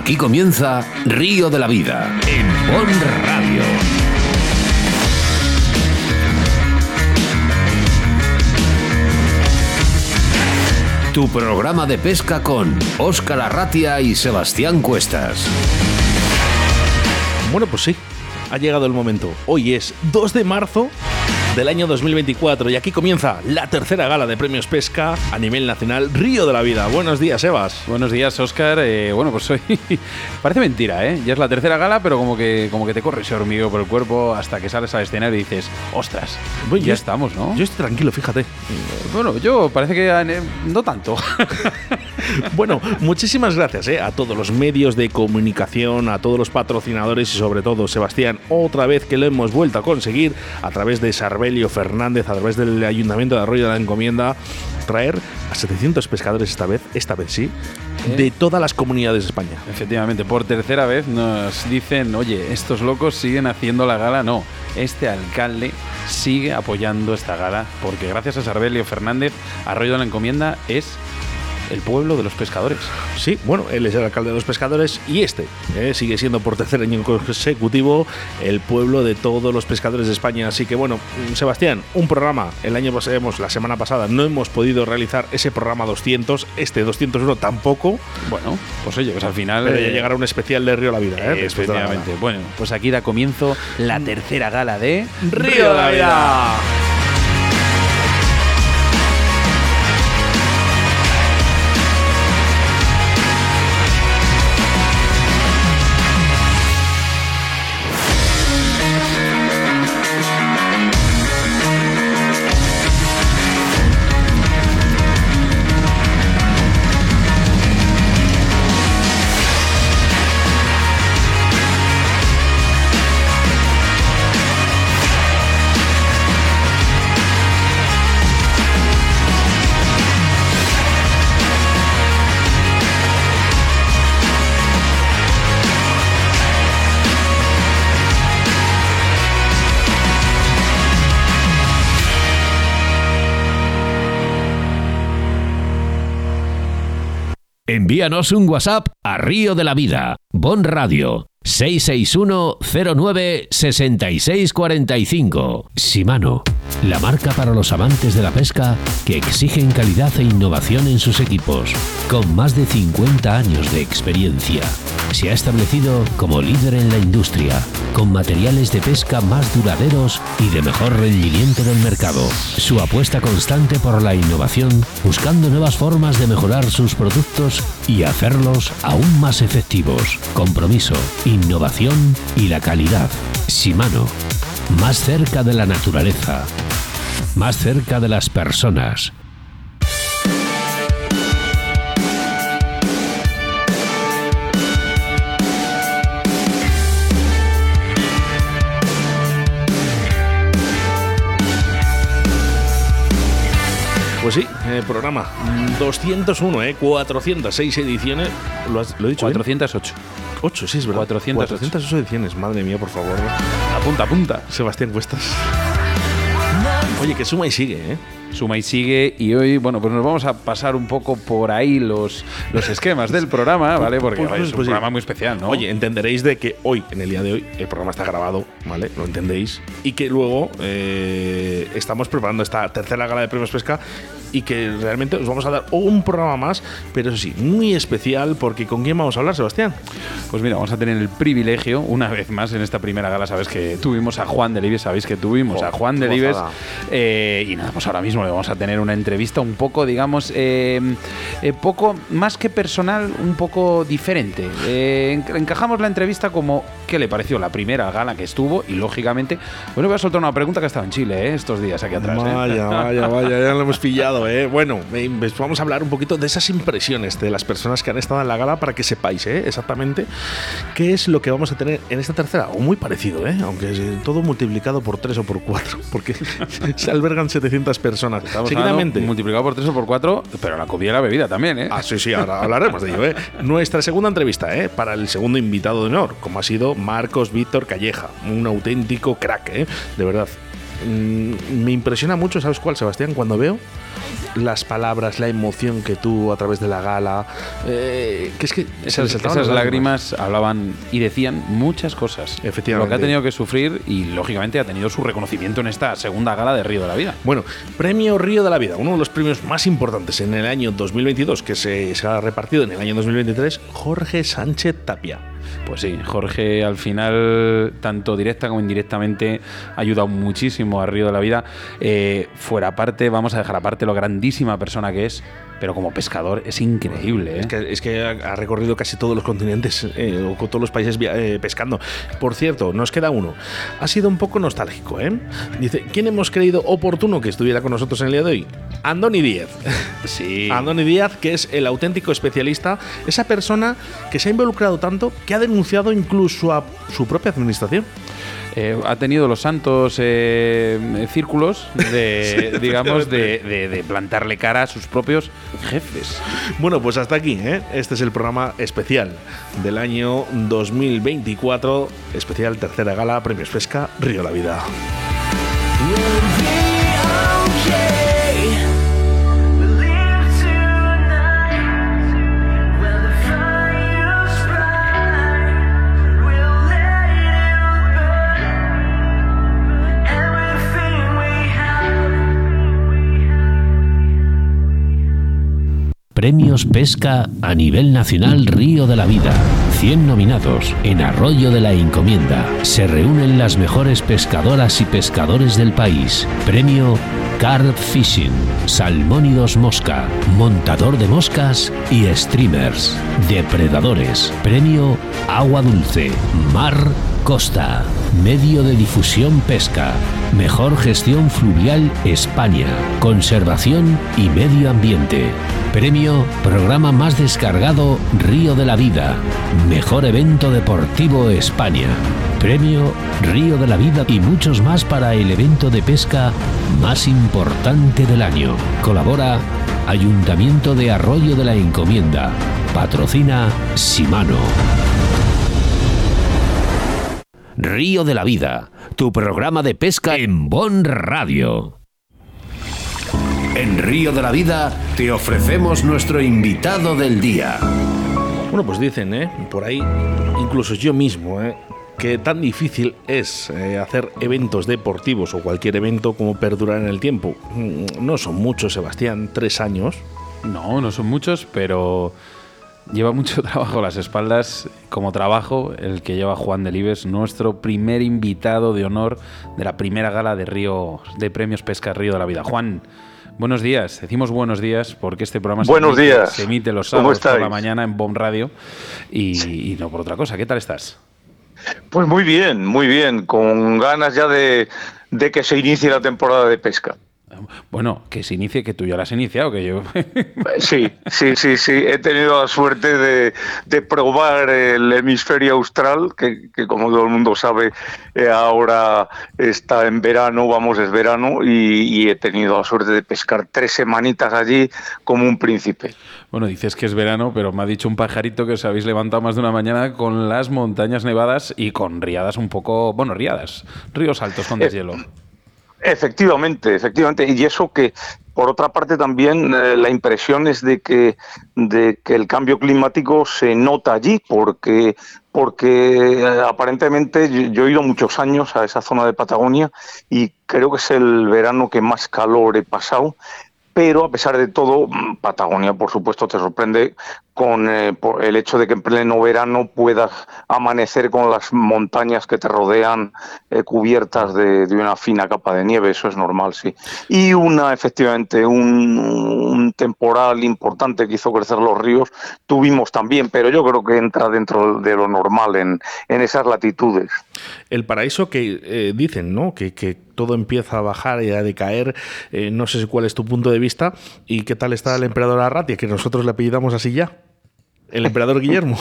Aquí comienza Río de la Vida en Bon Radio. Tu programa de pesca con Óscar Arratia y Sebastián Cuestas. Bueno, pues sí, ha llegado el momento. Hoy es 2 de marzo del año 2024 y aquí comienza la tercera gala de premios pesca a nivel nacional Río de la Vida. Buenos días, Sebas. Buenos días, Oscar. Eh, bueno, pues hoy parece mentira, ¿eh? Ya es la tercera gala, pero como que, como que te corre ese hormigueo por el cuerpo hasta que sales al escenario y dices, ostras, Bueno, ya yo- estamos, ¿no? Yo estoy tranquilo, fíjate. bueno, yo parece que eh, no tanto. Bueno, muchísimas gracias eh, a todos los medios de comunicación, a todos los patrocinadores y sobre todo, Sebastián, otra vez que lo hemos vuelto a conseguir a través de Sarbelio Fernández, a través del Ayuntamiento de Arroyo de la Encomienda, traer a 700 pescadores esta vez, esta vez sí, Eh. de todas las comunidades de España. Efectivamente, por tercera vez nos dicen, oye, estos locos siguen haciendo la gala. No, este alcalde sigue apoyando esta gala porque gracias a Sarbelio Fernández, Arroyo de la Encomienda es el pueblo de los pescadores. Sí, bueno, él es el alcalde de los pescadores y este eh, sigue siendo por tercer año consecutivo el pueblo de todos los pescadores de España. Así que bueno, Sebastián, un programa, el año pasado, la semana pasada no hemos podido realizar ese programa 200, este 201 tampoco, Bueno, pues oye, pues al final... pero ya eh, llegará un especial de Río la Vida. ¿eh? después de la gala. Efectivamente. Bueno, pues aquí da comienzo la tercera gala de Río de la Vida. Envíanos un WhatsApp a Río de la Vida, Bon Radio, 661 09 6645. Simano, la marca para los amantes de la pesca que exigen calidad e innovación en sus equipos. Con más de 50 años de experiencia, se ha establecido como líder en la industria, con materiales de pesca más duraderos y de mejor rendimiento del mercado. Su apuesta constante por la innovación, buscando nuevas formas de mejorar sus productos y hacerlos aún más efectivos. Compromiso, innovación y la calidad. Shimano, más cerca de la naturaleza, más cerca de las personas. Pues sí, eh, programa 201, eh, 406 ediciones. ¿Lo, has, lo he dicho? bien? 408. 8, sí, es verdad. 408. 408 ediciones, madre mía, por favor. Apunta, apunta. Sebastián Cuestas. Oye, que suma y sigue, ¿eh? Suma y sigue y hoy, bueno, pues nos vamos a pasar un poco por ahí los, los esquemas del programa, ¿vale? Porque Pues, es un pues sí. programa muy especial, ¿no? Oye, entenderéis de que hoy, en el día de hoy, el programa está grabado, ¿vale? Lo entendéis. Y que luego eh, estamos preparando esta tercera gala de premios pesca y que realmente os vamos a dar un programa más, pero eso sí, muy especial, porque ¿con quién vamos a hablar, Sebastián? Pues mira, vamos a tener el privilegio, una vez más en esta primera gala, sabes que tuvimos a Juan Delibes, sabéis que tuvimos Jo, a Juan Delibes. eh, y nada, pues ahora mismo le vamos a tener una entrevista un poco, digamos, eh, eh, poco más que personal, un poco diferente. Eh, enca- encajamos la entrevista como qué le pareció la primera gala que estuvo y lógicamente, bueno, voy a soltar una pregunta que ha estado en Chile eh, estos días aquí atrás. eh. Vaya, vaya, vaya, ya lo hemos pillado, ¿eh? Bueno, eh, pues vamos a hablar un poquito de esas impresiones de las personas que han estado en la gala para que sepáis, ¿eh? Exactamente qué es lo que vamos a tener en esta tercera, o muy parecido, ¿eh? Aunque es, eh, todo multiplicado por tres o por cuatro, porque se albergan 700 personas. Estamos Seguidamente. multiplicado por 3 o por 4, pero la comida y la bebida también, ¿eh? Ah, sí, sí, ahora hablaremos de ello, ¿eh? Nuestra segunda entrevista, ¿eh? Para el segundo invitado de honor, como ha sido Marcos Víctor Calleja, un auténtico crack, ¿eh? De verdad. mm, me impresiona mucho, ¿sabes cuál, Sebastián? Cuando veo las palabras, la emoción que tuvo a través de la gala. Eh, que es que esas, lágrimas, hablaban y decían muchas cosas. Efectivamente. Lo que ha tenido que sufrir y lógicamente ha tenido su reconocimiento en esta segunda gala de Río de la Vida. Bueno, Premio Río de la Vida, uno de los premios más importantes en el año 2022 que se, se ha repartido en el año 2023, Jorge Sánchez Tapia. Pues sí, Jorge al final, tanto directa como indirectamente, ha ayudado muchísimo a Río de la Vida. Eh, fuera aparte, vamos a dejar aparte lo grandísima persona que es, pero como pescador es increíble. ¿eh? Es, que, ha recorrido casi todos los continentes eh, o todos los países eh, pescando. Por cierto, nos queda uno. Ha sido un poco nostálgico, ¿eh? Dice, ¿quién hemos creído oportuno que estuviera con nosotros en el día de hoy? Andoni Díaz. Sí. Andoni Díaz, que es el auténtico especialista, esa persona que se ha involucrado tanto que ha denunciado incluso a su propia administración. Eh, ha tenido los santos eh, círculos de, digamos, de, plantarle cara a sus propios jefes. Bueno, pues hasta aquí, ¿eh? Este es el programa especial del año 2024, especial tercera gala, Premios Pesca, Río La Vida. Premios Pesca a nivel nacional Río de la Vida. 100 nominados en Arroyo de la Encomienda. Se reúnen las mejores pescadoras y pescadores del país. Premio Carp Fishing, Salmónidos Mosca, Montador de Moscas y Streamers. Depredadores. Premio Agua Dulce, Mar Costa. Medio de difusión pesca. Mejor gestión fluvial España. Conservación y medio ambiente. Premio Programa más descargado Río de la Vida. Mejor evento deportivo España. Premio Río de la Vida y muchos más para el evento de pesca más importante del año. Colabora Ayuntamiento de Arroyo de la Encomienda. Patrocina Simano. Río de la Vida, tu programa de pesca en Bon Radio. En Río de la Vida te ofrecemos nuestro invitado del día. Bueno, pues dicen, ¿eh? Por ahí, incluso yo mismo, ¿eh? que tan difícil es eh, hacer eventos deportivos o cualquier evento como perdurar en el tiempo. Mm, no son muchos, Sebastián, tres años. No, no son muchos, pero lleva mucho trabajo a las espaldas como trabajo el que lleva Juan Delibes, nuestro primer invitado de honor de la primera gala de Río de Premios Pesca Río de la Vida. Juan, Buenos días, decimos buenos días porque este programa se, emite, los sábados por la mañana en Bomb Radio y, no por otra cosa. ¿Qué tal estás? Pues muy bien, muy bien, con ganas ya de que se inicie la temporada de pesca. Bueno, que se inicie, que tú ya la has iniciado, que yo. Sí, sí, sí, sí. He tenido la suerte de, probar el hemisferio austral, que, como todo el mundo sabe, eh, ahora está en verano, vamos, es verano, y, he tenido la suerte de pescar tres semanitas allí como un príncipe. Bueno, dices que es verano, pero me ha dicho un pajarito que os habéis levantado más de una mañana con las montañas nevadas y con riadas un poco, bueno, riadas, ríos altos con deshielo. Efectivamente, efectivamente. Y eso que, por otra parte, también eh, la impresión es de que, de que el cambio climático se nota allí, porque, porque eh, aparentemente yo, he ido muchos años a esa zona de Patagonia y creo que es el verano que más calor he pasado pero a pesar de todo, Patagonia, por supuesto, te sorprende con eh, el hecho de que en pleno verano puedas amanecer con las montañas que te rodean eh, cubiertas de, una fina capa de nieve, eso es normal, sí. Y una, efectivamente, un, temporal importante que hizo crecer los ríos, tuvimos también, pero yo creo que entra dentro de lo normal en, esas latitudes. El paraíso que eh, dicen, ¿no? Que, que, todo empieza a bajar y a decaer, no sé cuál es tu punto de vista y qué tal está el emperador Arratia, que nosotros le apellidamos así ya el emperador Guillermo?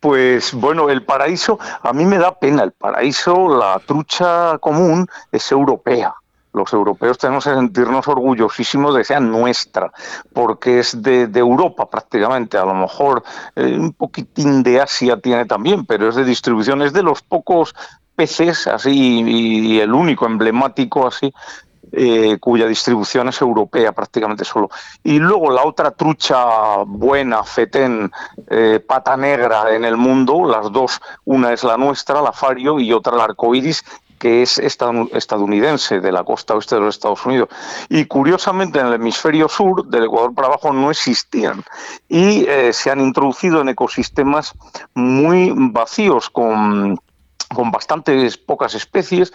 Pues bueno, el paraíso, a mí me da pena, el paraíso, la trucha común es europea. Los europeos tenemos que sentirnos orgullosísimos de que sea nuestra, porque es de, Europa prácticamente. A lo mejor eh, un poquitín de Asia tiene también, pero es de distribución, es de los pocos peces, así, y el único emblemático así, eh, cuya distribución es europea prácticamente solo. Y luego la otra trucha buena, fetén, eh, pata negra en el mundo, las dos, una es la nuestra, la fario, y otra la arcoiris, que es estadounidense, de la costa oeste de los Estados Unidos. Y curiosamente en el hemisferio sur, del Ecuador para abajo, no existían. Y eh, se han introducido en ecosistemas muy vacíos, con con bastantes pocas especies,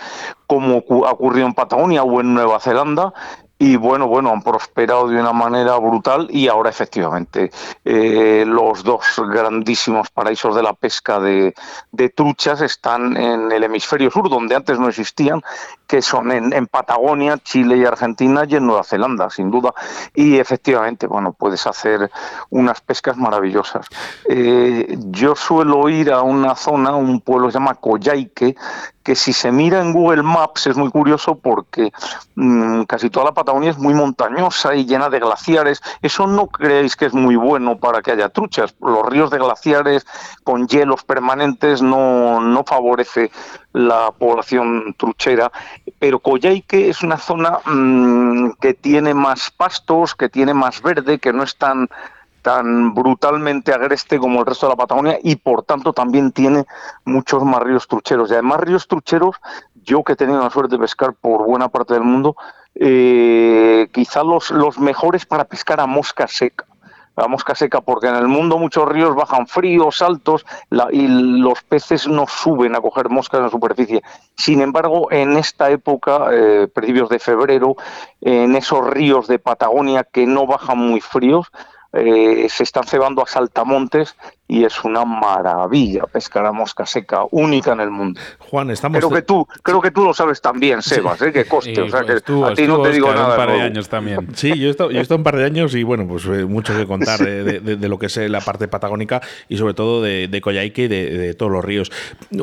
como ocurrió en Patagonia o en Nueva Zelanda, y bueno, bueno, han prosperado de una manera brutal y ahora efectivamente eh, los dos grandísimos paraísos de la pesca de, truchas están en el hemisferio sur, donde antes no existían, que son en, Patagonia, Chile y Argentina y en Nueva Zelanda, sin duda. Y efectivamente, bueno, puedes hacer unas pescas maravillosas. Eh, yo suelo ir a una zona, un pueblo que se llama Coyhaique, que si se mira en Google Maps es muy curioso porque mm, casi toda la Patagonia es muy montañosa y llena de glaciares. Eso no creéis que es muy bueno para que haya truchas. Los ríos de glaciares con hielos permanentes no, no favorece la población truchera. Pero Coyhaique es una zona mm, que tiene más pastos, que tiene más verde, que no es tan tan brutalmente agreste como el resto de la Patagonia y por tanto también tiene muchos más ríos trucheros. Y además ríos trucheros, yo que he tenido la suerte de pescar por buena parte del mundo, eh, quizá los, los mejores para pescar a mosca seca. A mosca seca, porque en el mundo muchos ríos bajan fríos, altos, y los peces no suben a coger moscas en la superficie. Sin embargo, en esta época, eh, principios de febrero, en esos ríos de Patagonia que no bajan muy fríos, eh, se están cebando a saltamontes y es una maravilla pescar a mosca seca, única en el mundo. Juan, estamos. Creo que tú, creo que tú lo sabes también, Sebas, ¿eh? que coste. o sea, pues que a ti no te digo nada. Un par de años también. Sí, yo he, estado, yo he estado un par de años y bueno, pues eh, mucho que contar de, lo que es eh, la parte patagónica y sobre todo de, de Coyhaique y de, todos los ríos.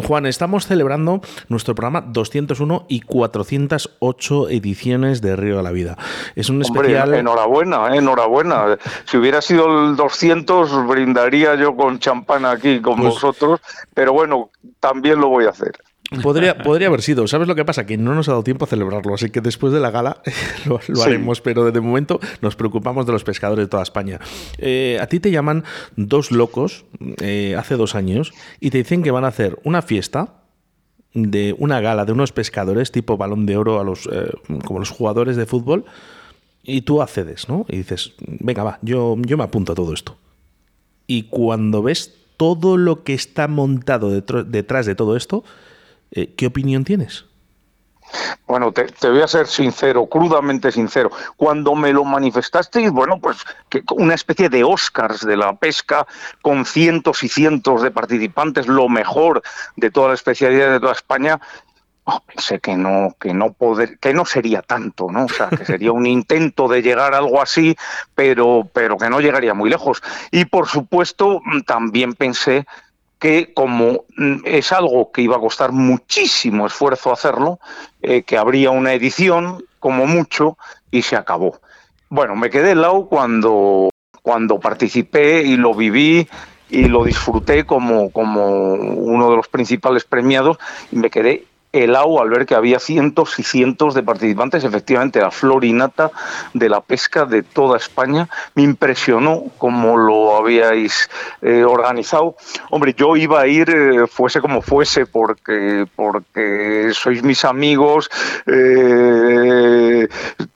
Juan, estamos celebrando nuestro programa 201 y 408 ediciones de Río de la Vida. Es un especial. enhorabuena, eh, enhorabuena. Si hubiera sido el 200, brindaría yo con champán aquí con pues vosotros, pero bueno, también lo voy a hacer. Podría, podría haber sido. ¿Sabes lo que pasa? Que no nos ha dado tiempo a celebrarlo, así que después de la gala lo, haremos, pero de momento nos preocupamos de los pescadores de toda España. Eh, a ti te llaman dos locos eh, hace dos años y te dicen que van a hacer una fiesta de una gala de unos pescadores tipo balón de oro a los eh, como los jugadores de fútbol y tú accedes, ¿no? Y dices, venga, va, yo, yo me apunto a todo esto y cuando ves todo lo que está montado detrás de todo esto, eh, ¿qué opinión tienes? Bueno, te, voy a ser sincero, crudamente sincero. Cuando me lo manifestasteis, bueno, pues que una especie de Oscars de la pesca con cientos y cientos de participantes, lo mejor de toda la especialidad de toda España, Pensé que no, que no poder, que no sería tanto, ¿no? O sea, que sería un intento de llegar a algo así, pero, pero que no llegaría muy lejos. Y por supuesto, mm, también pensé que como mm, es algo que iba a costar muchísimo esfuerzo hacerlo, eh, que habría una edición, como mucho, y se acabó. Bueno, me quedé lado cuando, cuando participé y lo viví y lo disfruté como, como uno de los principales premiados y me quedé el agua al ver que había cientos y cientos de participantes, efectivamente la florinata de la pesca de toda España. Me impresionó cómo lo habíais eh, organizado. Hombre, yo iba a ir, eh, fuese como fuese, porque, porque sois mis amigos, eh,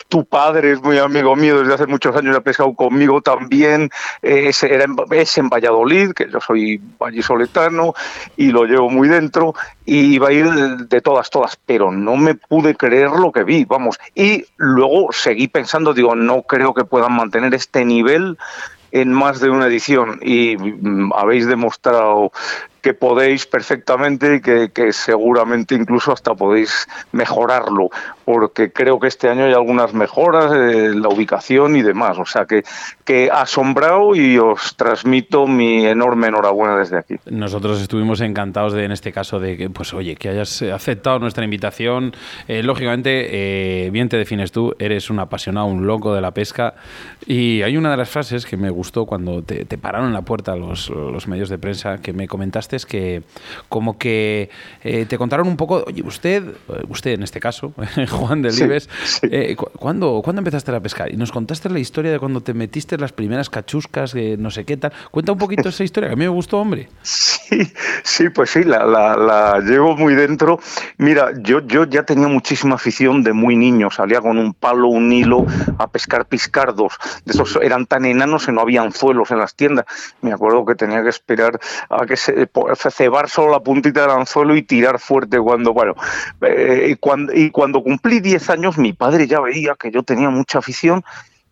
tu padre es muy amigo mío desde hace muchos años, ha pescado conmigo también, es, era es en Valladolid, que yo soy vallisoletano y lo llevo muy dentro, y iba a ir de todas, todas, pero no me pude creer lo que vi, vamos. Y luego seguí pensando, digo, no creo que puedan mantener este nivel en más de una edición y mm, habéis demostrado que podéis perfectamente y que, seguramente incluso hasta podéis mejorarlo, porque creo que este año hay algunas mejoras en la ubicación y demás. O sea que, que asombrado y os transmito mi enorme enhorabuena desde aquí. Nosotros estuvimos encantados de, en este caso, de que, pues oye, que hayas aceptado nuestra invitación. Eh, lógicamente, eh, bien te defines tú, eres un apasionado, un loco de la pesca. Y hay una de las frases que me gustó cuando te, pararon en la puerta los, los medios de prensa que me comentaste que como que eh, te contaron un poco, oye, usted, eh, usted en este caso, Juan de Libes, eh, ¿cuándo, empezaste a pescar? Y nos contaste la historia de cuando te metiste las primeras cachuscas, no sé qué tal. Cuenta un poquito esa historia, que a mí me gustó, hombre. Sí, sí, pues sí, la, la, llevo muy dentro. Mira, yo, yo ya tenía muchísima afición de muy niño, salía con un palo, un hilo a pescar piscardos. De esos eran tan enanos que no había anzuelos en las tiendas. Me acuerdo que tenía que esperar a que se cebar solo la puntita del anzuelo y tirar fuerte cuando, bueno, eh, y, cuando, y cuando cumplí 10 años mi padre ya veía que yo tenía mucha afición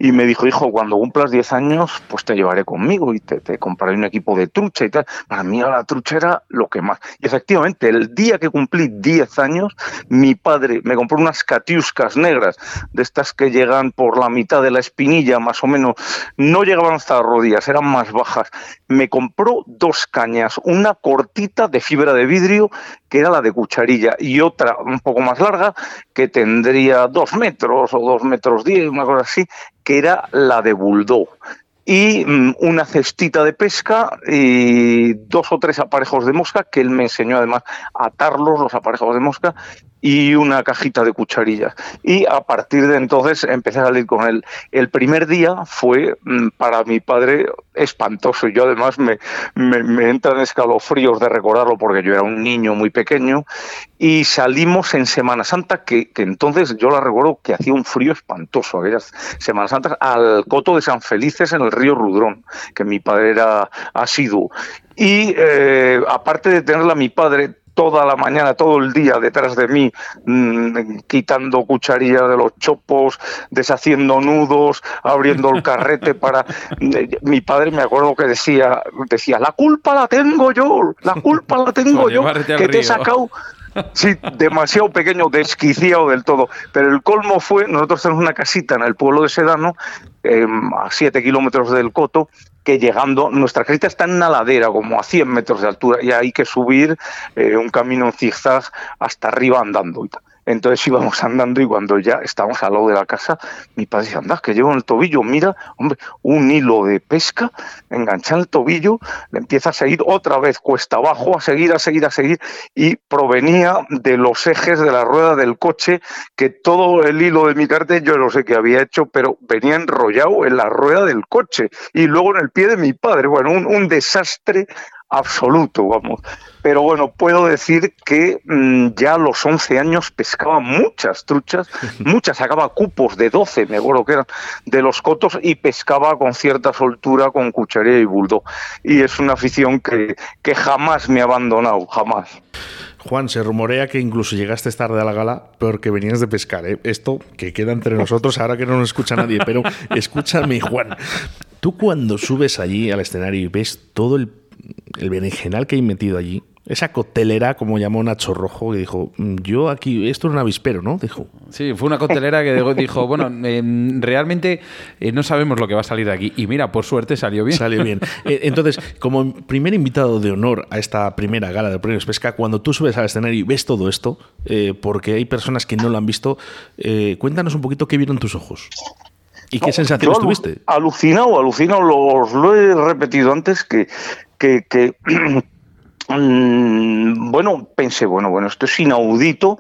y me dijo, hijo, cuando cumplas 10 años, pues te llevaré conmigo y te, compraré un equipo de trucha y tal. Para mí la trucha era lo que más. Y efectivamente, el día que cumplí 10 años, mi padre me compró unas catiuscas negras, de estas que llegan por la mitad de la espinilla, más o menos. No llegaban hasta las rodillas, eran más bajas. Me compró dos cañas, una cortita de fibra de vidrio, que era la de cucharilla, y otra un poco más larga, que tendría dos metros o dos metros diez, una cosa así, que era la de Bulldog y mm, una cestita de pesca y dos o tres aparejos de mosca que él me enseñó además a atarlos los aparejos de mosca y una cajita de cucharillas. Y a partir de entonces empecé a salir con él. El primer día fue mm, para mi padre espantoso. Yo además me, me, entran escalofríos de recordarlo porque yo era un niño muy pequeño y salimos en Semana Santa, que, entonces yo la recuerdo que hacía un frío espantoso, aquellas Semanas Santas, al coto de San Felices en el río Rudrón, que mi padre era asiduo. Y eh, aparte de tenerla mi padre, toda la mañana, todo el día detrás de mí, mm, quitando cucharillas de los chopos, deshaciendo nudos, abriendo el carrete para... Mi padre me acuerdo que decía, decía, la culpa la tengo yo, la culpa la tengo yo, que te he sacado... Sí, demasiado pequeño, desquiciado del todo. Pero el colmo fue, nosotros tenemos una casita en el pueblo de Sedano, em, a siete kilómetros del Coto, que llegando, nuestra casita está en una ladera, como a 100 metros de altura, y hay que subir eh, un camino en zigzag hasta arriba andando. Y entonces íbamos andando y cuando ya estábamos al lado de la casa, mi padre dice, anda, que llevo en el tobillo, mira, hombre, un hilo de pesca, engancha el tobillo, le empieza a seguir otra vez cuesta abajo, a seguir, a seguir, a seguir, y provenía de los ejes de la rueda del coche, que todo el hilo de mi cartel yo no sé qué había hecho, pero venía enrollado en la rueda del coche y luego en el pie de mi padre. Bueno, un desastre absoluto, vamos. Pero bueno, puedo decir que mm, ya a los 11 años pescaba muchas truchas, muchas, sacaba cupos de 12, me acuerdo que eran, de los cotos y pescaba con cierta soltura con cucharilla y buldo. Y es una afición que, que jamás me ha abandonado, jamás. Juan, se rumorea que incluso llegaste tarde a la gala porque venías de pescar. ¿eh? Esto que queda entre nosotros ahora que no nos escucha nadie, pero escúchame, Juan. Tú cuando subes allí al escenario y ves todo el el berenjenal que hay metido allí, esa cotelera, como llamó Nacho Rojo, que dijo, mm, yo aquí, esto es un avispero, ¿no? Dijo. Sí, fue una cotelera que dijo, bueno, em, realmente eh, no sabemos lo que va a salir de aquí. Y mira, por suerte salió bien. Salió bien. Eh, entonces, como primer invitado de honor a esta primera gala de Premios Pesca, cuando tú subes al escenario y ves todo esto, eh, porque hay personas que no lo han visto, cuéntanos un poquito qué vieron tus ojos. ¿Y qué sensaciones tuviste? Alucinado, alucinado, los, lo he repetido antes, que que, mm, bueno, pensé, bueno, bueno, esto es inaudito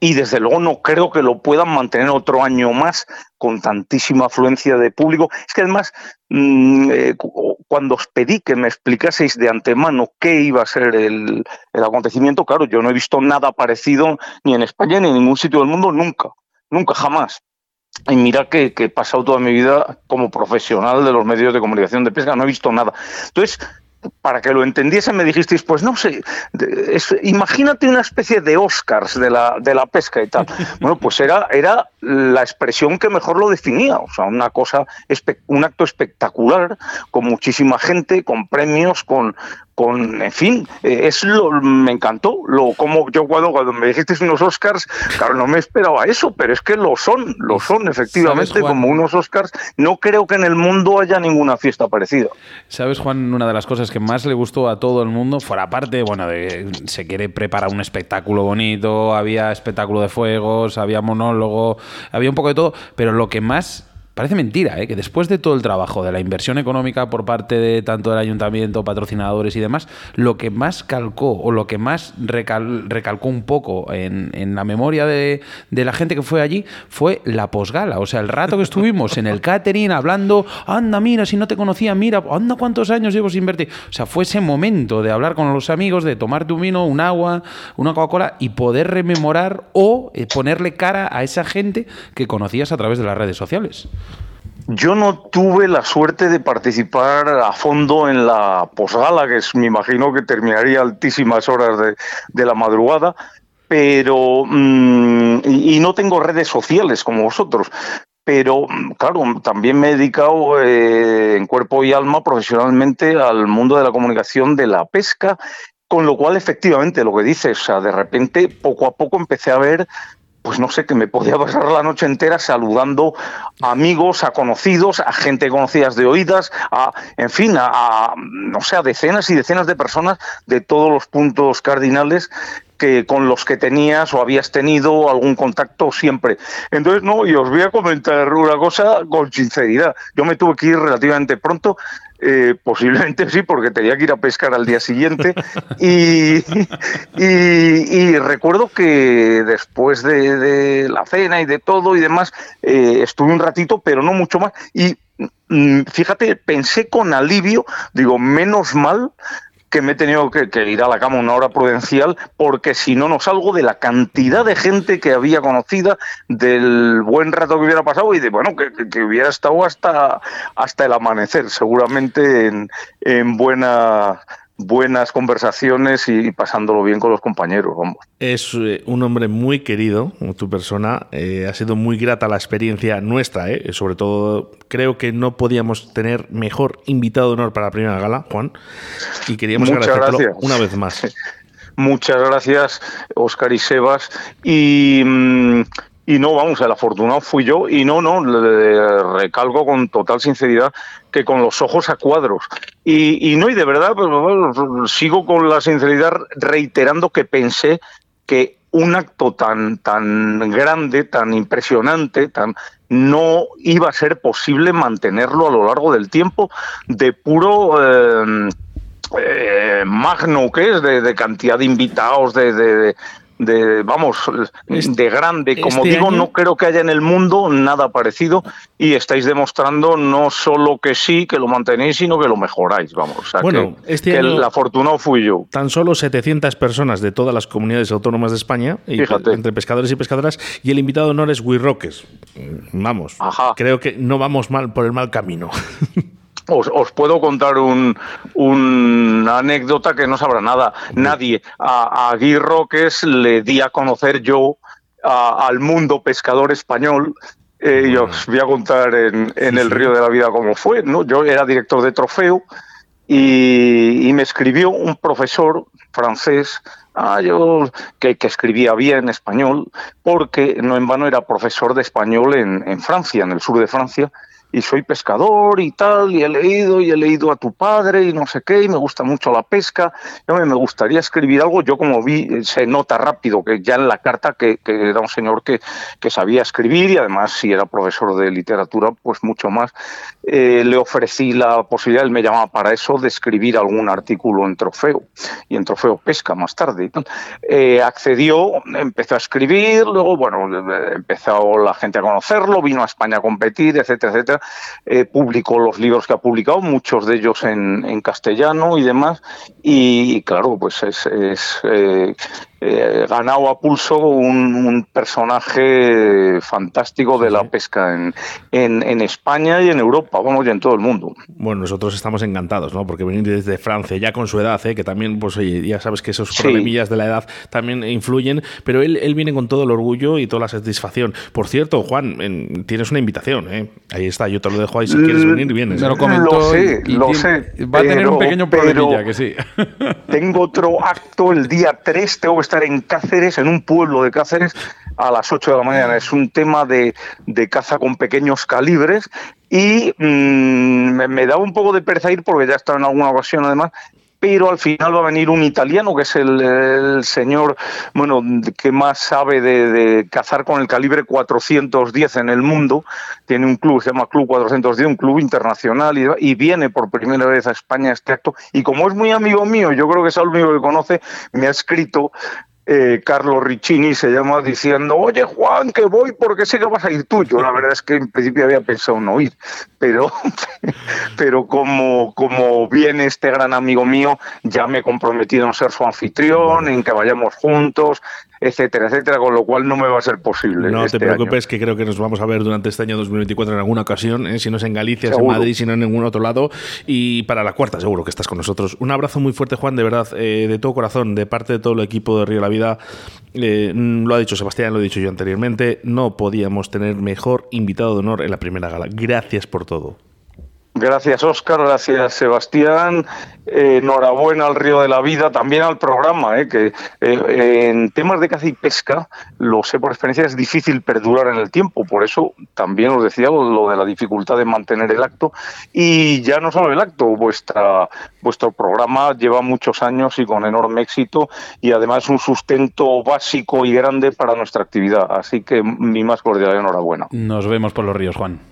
y desde luego no creo que lo puedan mantener otro año más con tantísima afluencia de público. Es que además, mm, eh, cuando os pedí que me explicaseis de antemano qué iba a ser el, acontecimiento, claro, yo no he visto nada parecido ni en España ni en ningún sitio del mundo, nunca, nunca, jamás. Y mira que, que, he pasado toda mi vida como profesional de los medios de comunicación de pesca, no he visto nada. Entonces, para que lo entendiese me dijisteis, pues no sé, imagínate una especie de Oscars de la, de la pesca y tal. Bueno, pues era, era la expresión que mejor lo definía, o sea, una cosa, un acto espectacular, con muchísima gente, con premios, con, con, en fin, eh, es lo, me encantó, lo como yo cuando, cuando me dijiste unos Oscars, claro, no me esperaba eso, pero es que lo son, lo son efectivamente como unos Oscars, no creo que en el mundo haya ninguna fiesta parecida. ¿Sabes, Juan? Una de las cosas que más le gustó a todo el mundo, fuera parte, bueno, de, se quiere preparar un espectáculo bonito, había espectáculo de fuegos, había monólogo, había un poco de todo, pero lo que más parece mentira, ¿eh? que después de todo el trabajo de la inversión económica por parte de tanto del ayuntamiento, patrocinadores y demás, lo que más calcó o lo que más recalcó un poco en, la memoria de, la gente que fue allí fue la posgala. O sea, el rato que estuvimos en el catering hablando, anda, mira, si no te conocía, mira, anda, cuántos años llevo sin verte. O sea, fue ese momento de hablar con los amigos, de tomarte un vino, un agua, una Coca-Cola y poder rememorar o eh, ponerle cara a esa gente que conocías a través de las redes sociales. Yo no tuve la suerte de participar a fondo en la posgala, que es, me imagino que terminaría altísimas horas de, la madrugada, pero mm, y, no tengo redes sociales como vosotros. Pero claro, también me he dedicado eh, en cuerpo y alma profesionalmente al mundo de la comunicación de la pesca, con lo cual efectivamente lo que dices, o sea, de repente poco a poco empecé a ver pues no sé, que me podía pasar la noche entera saludando a amigos, a conocidos, a gente conocidas de oídas, a, en fin, a, no sé, a decenas y decenas de personas de todos los puntos cardinales que con los que tenías o habías tenido algún contacto siempre. Entonces, no, y os voy a comentar una cosa con sinceridad. Yo me tuve que ir relativamente pronto eh, posiblemente sí, porque tenía que ir a pescar al día siguiente. Y, y, recuerdo que después de, la cena y de todo y demás, eh, estuve un ratito, pero no mucho más. Y mm, fíjate, pensé con alivio, digo, menos mal que me he tenido que, ir a la cama una hora prudencial porque si no, no salgo de la cantidad de gente que había conocida, del buen rato que hubiera pasado y de, bueno, que, hubiera estado hasta, hasta el amanecer, seguramente en, en buena buenas conversaciones y pasándolo bien con los compañeros. Vamos. Es eh, un hombre muy querido, tu persona. Eh, ha sido muy grata la experiencia nuestra, eh. sobre todo creo que no podíamos tener mejor invitado de honor para la primera gala, Juan. Y queríamos agradecerlo una vez más. Muchas gracias, Oscar y Sebas. Y. Mm, y no, vamos, el afortunado fui yo y no, no, le recalco con total sinceridad que con los ojos a cuadros. Y, no, y de verdad, pues, sigo con la sinceridad reiterando que pensé que un acto tan, tan grande, tan impresionante, tan no iba a ser posible mantenerlo a lo largo del tiempo de puro eh, eh, magno que es, de, cantidad de invitados, de, de vamos, de grande. Como este digo, no creo que haya en el mundo nada parecido y estáis demostrando no solo que sí, que lo mantenéis, sino que lo mejoráis, vamos. bueno, que, este el afortunado fui yo. Tan solo 700 personas de todas las comunidades autónomas de España, entre pescadores y pescadoras, y el invitado de honor es Wirroques. Vamos, creo que no vamos mal por el mal camino. Os, puedo contar un, una anécdota que no sabrá nada nadie. A, a Guy Roques le di a conocer yo al mundo pescador español eh, y os voy a contar en, el Río de la Vida cómo fue. ¿no? Yo era director de trofeo y, me escribió un profesor francés ah, yo, que, escribía bien español, porque no en vano era profesor de español en, en Francia, en el sur de Francia, y soy pescador y tal, y he leído y he leído a tu padre y no sé qué, y me gusta mucho la pesca, y, me gustaría escribir algo, yo como vi, se nota rápido que ya en la carta que, era un señor que, que, sabía escribir y además si era profesor de literatura, pues mucho más, eh, le ofrecí la posibilidad, él me llamaba para eso, de escribir algún artículo en Trofeo, y en Trofeo Pesca más tarde. Eh, accedió, empezó a escribir, luego, bueno, empezó la gente a conocerlo, vino a España a competir, etcétera, etcétera, eh, publicó los libros que ha publicado, muchos de ellos en, castellano y demás, y claro, pues es, eh, eh, ganado a pulso un, personaje fantástico de la pesca en, en, España y en Europa, vamos, y en todo el mundo. Bueno, nosotros estamos encantados, ¿no? Porque venir desde Francia, ya con su edad, ¿eh? que también, pues oye, ya sabes que esos problemillas de la edad también influyen, pero él, él viene con todo el orgullo y toda la satisfacción. Por cierto, Juan, tienes una invitación, ¿eh? Ahí está, yo te lo dejo ahí, si quieres venir, vienes. Me lo Lo sé, lo sé. Va a tener un pequeño problemilla, que sí. Tengo otro acto el día 3, tengo que estar en Cáceres, en un pueblo de Cáceres, a las 8 de la mañana. Es un tema de, caza con pequeños calibres y mm, me, da un poco de pereza ir porque ya he estado en alguna ocasión además pero al final va a venir un italiano que es el, señor, bueno, que más sabe de, cazar con el calibre 410 en el mundo. Tiene un club, se llama Club 410, un club internacional y, y viene por primera vez a España este acto. Y como es muy amigo mío, yo creo que es el único que conoce, me ha escrito eh, Carlos Riccini se llama diciendo, oye Juan, que voy porque sé que vas a ir tú. Yo la verdad es que en principio había pensado no ir, pero, pero como, como viene este gran amigo mío, ya me he comprometido en ser su anfitrión, en que vayamos juntos, etcétera, etcétera, con lo cual no me va a ser posible. No te este preocupes, que creo que nos vamos a ver durante este año 2024 en alguna ocasión, ¿eh? si no es en Galicia, es en Madrid, si no en ningún otro lado. Y para la cuarta, seguro que estás con nosotros. Un abrazo muy fuerte, Juan, de verdad, eh, de todo corazón, de parte de todo el equipo de Río La Vida. Eh, lo ha dicho Sebastián, lo he dicho yo anteriormente, no podíamos tener mejor invitado de honor en la primera gala. Gracias por todo. Gracias, Óscar. Gracias, Sebastián. Eh, enhorabuena al Río de la Vida, también al programa, eh, que eh, en temas de caza y pesca, lo sé por experiencia, es difícil perdurar en el tiempo. Por eso también os decía lo de la dificultad de mantener el acto. Y ya no solo el acto, vuestra, vuestro programa lleva muchos años y con enorme éxito y además un sustento básico y grande para nuestra actividad. Así que mi más cordial enhorabuena. Nos vemos por los ríos, Juan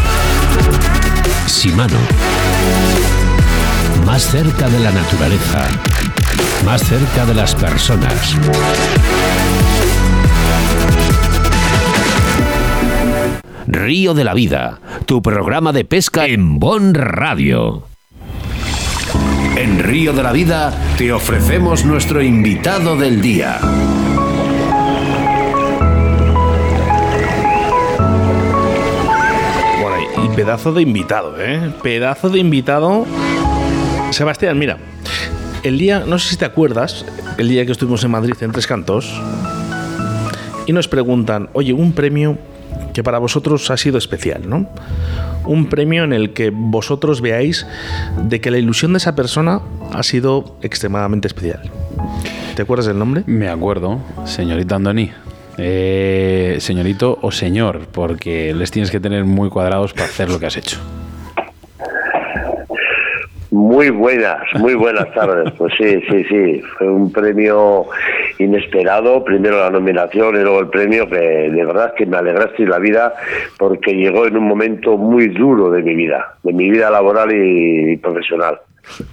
Simano. Más cerca de la naturaleza. Más cerca de las personas. Río de la Vida, tu programa de pesca en Bon Radio. En Río de la Vida te ofrecemos nuestro invitado del día. Pedazo de invitado, ¿eh? Pedazo de invitado. Sebastián, mira, el día, no sé si te acuerdas, el día que estuvimos en Madrid en Tres Cantos, y nos preguntan, oye, un premio que para vosotros ha sido especial, ¿no? Un premio en el que vosotros veáis de que la ilusión de esa persona ha sido extremadamente especial. ¿Te acuerdas del nombre? Me acuerdo, señorita Andoni. Eh, señorito o señor, porque les tienes que tener muy cuadrados para hacer lo que has hecho. Muy buenas, muy buenas tardes. Pues sí, sí, sí. Fue un premio inesperado. Primero la nominación y luego el premio, que de verdad que me alegraste la vida porque llegó en un momento muy duro de mi vida, de mi vida laboral y profesional.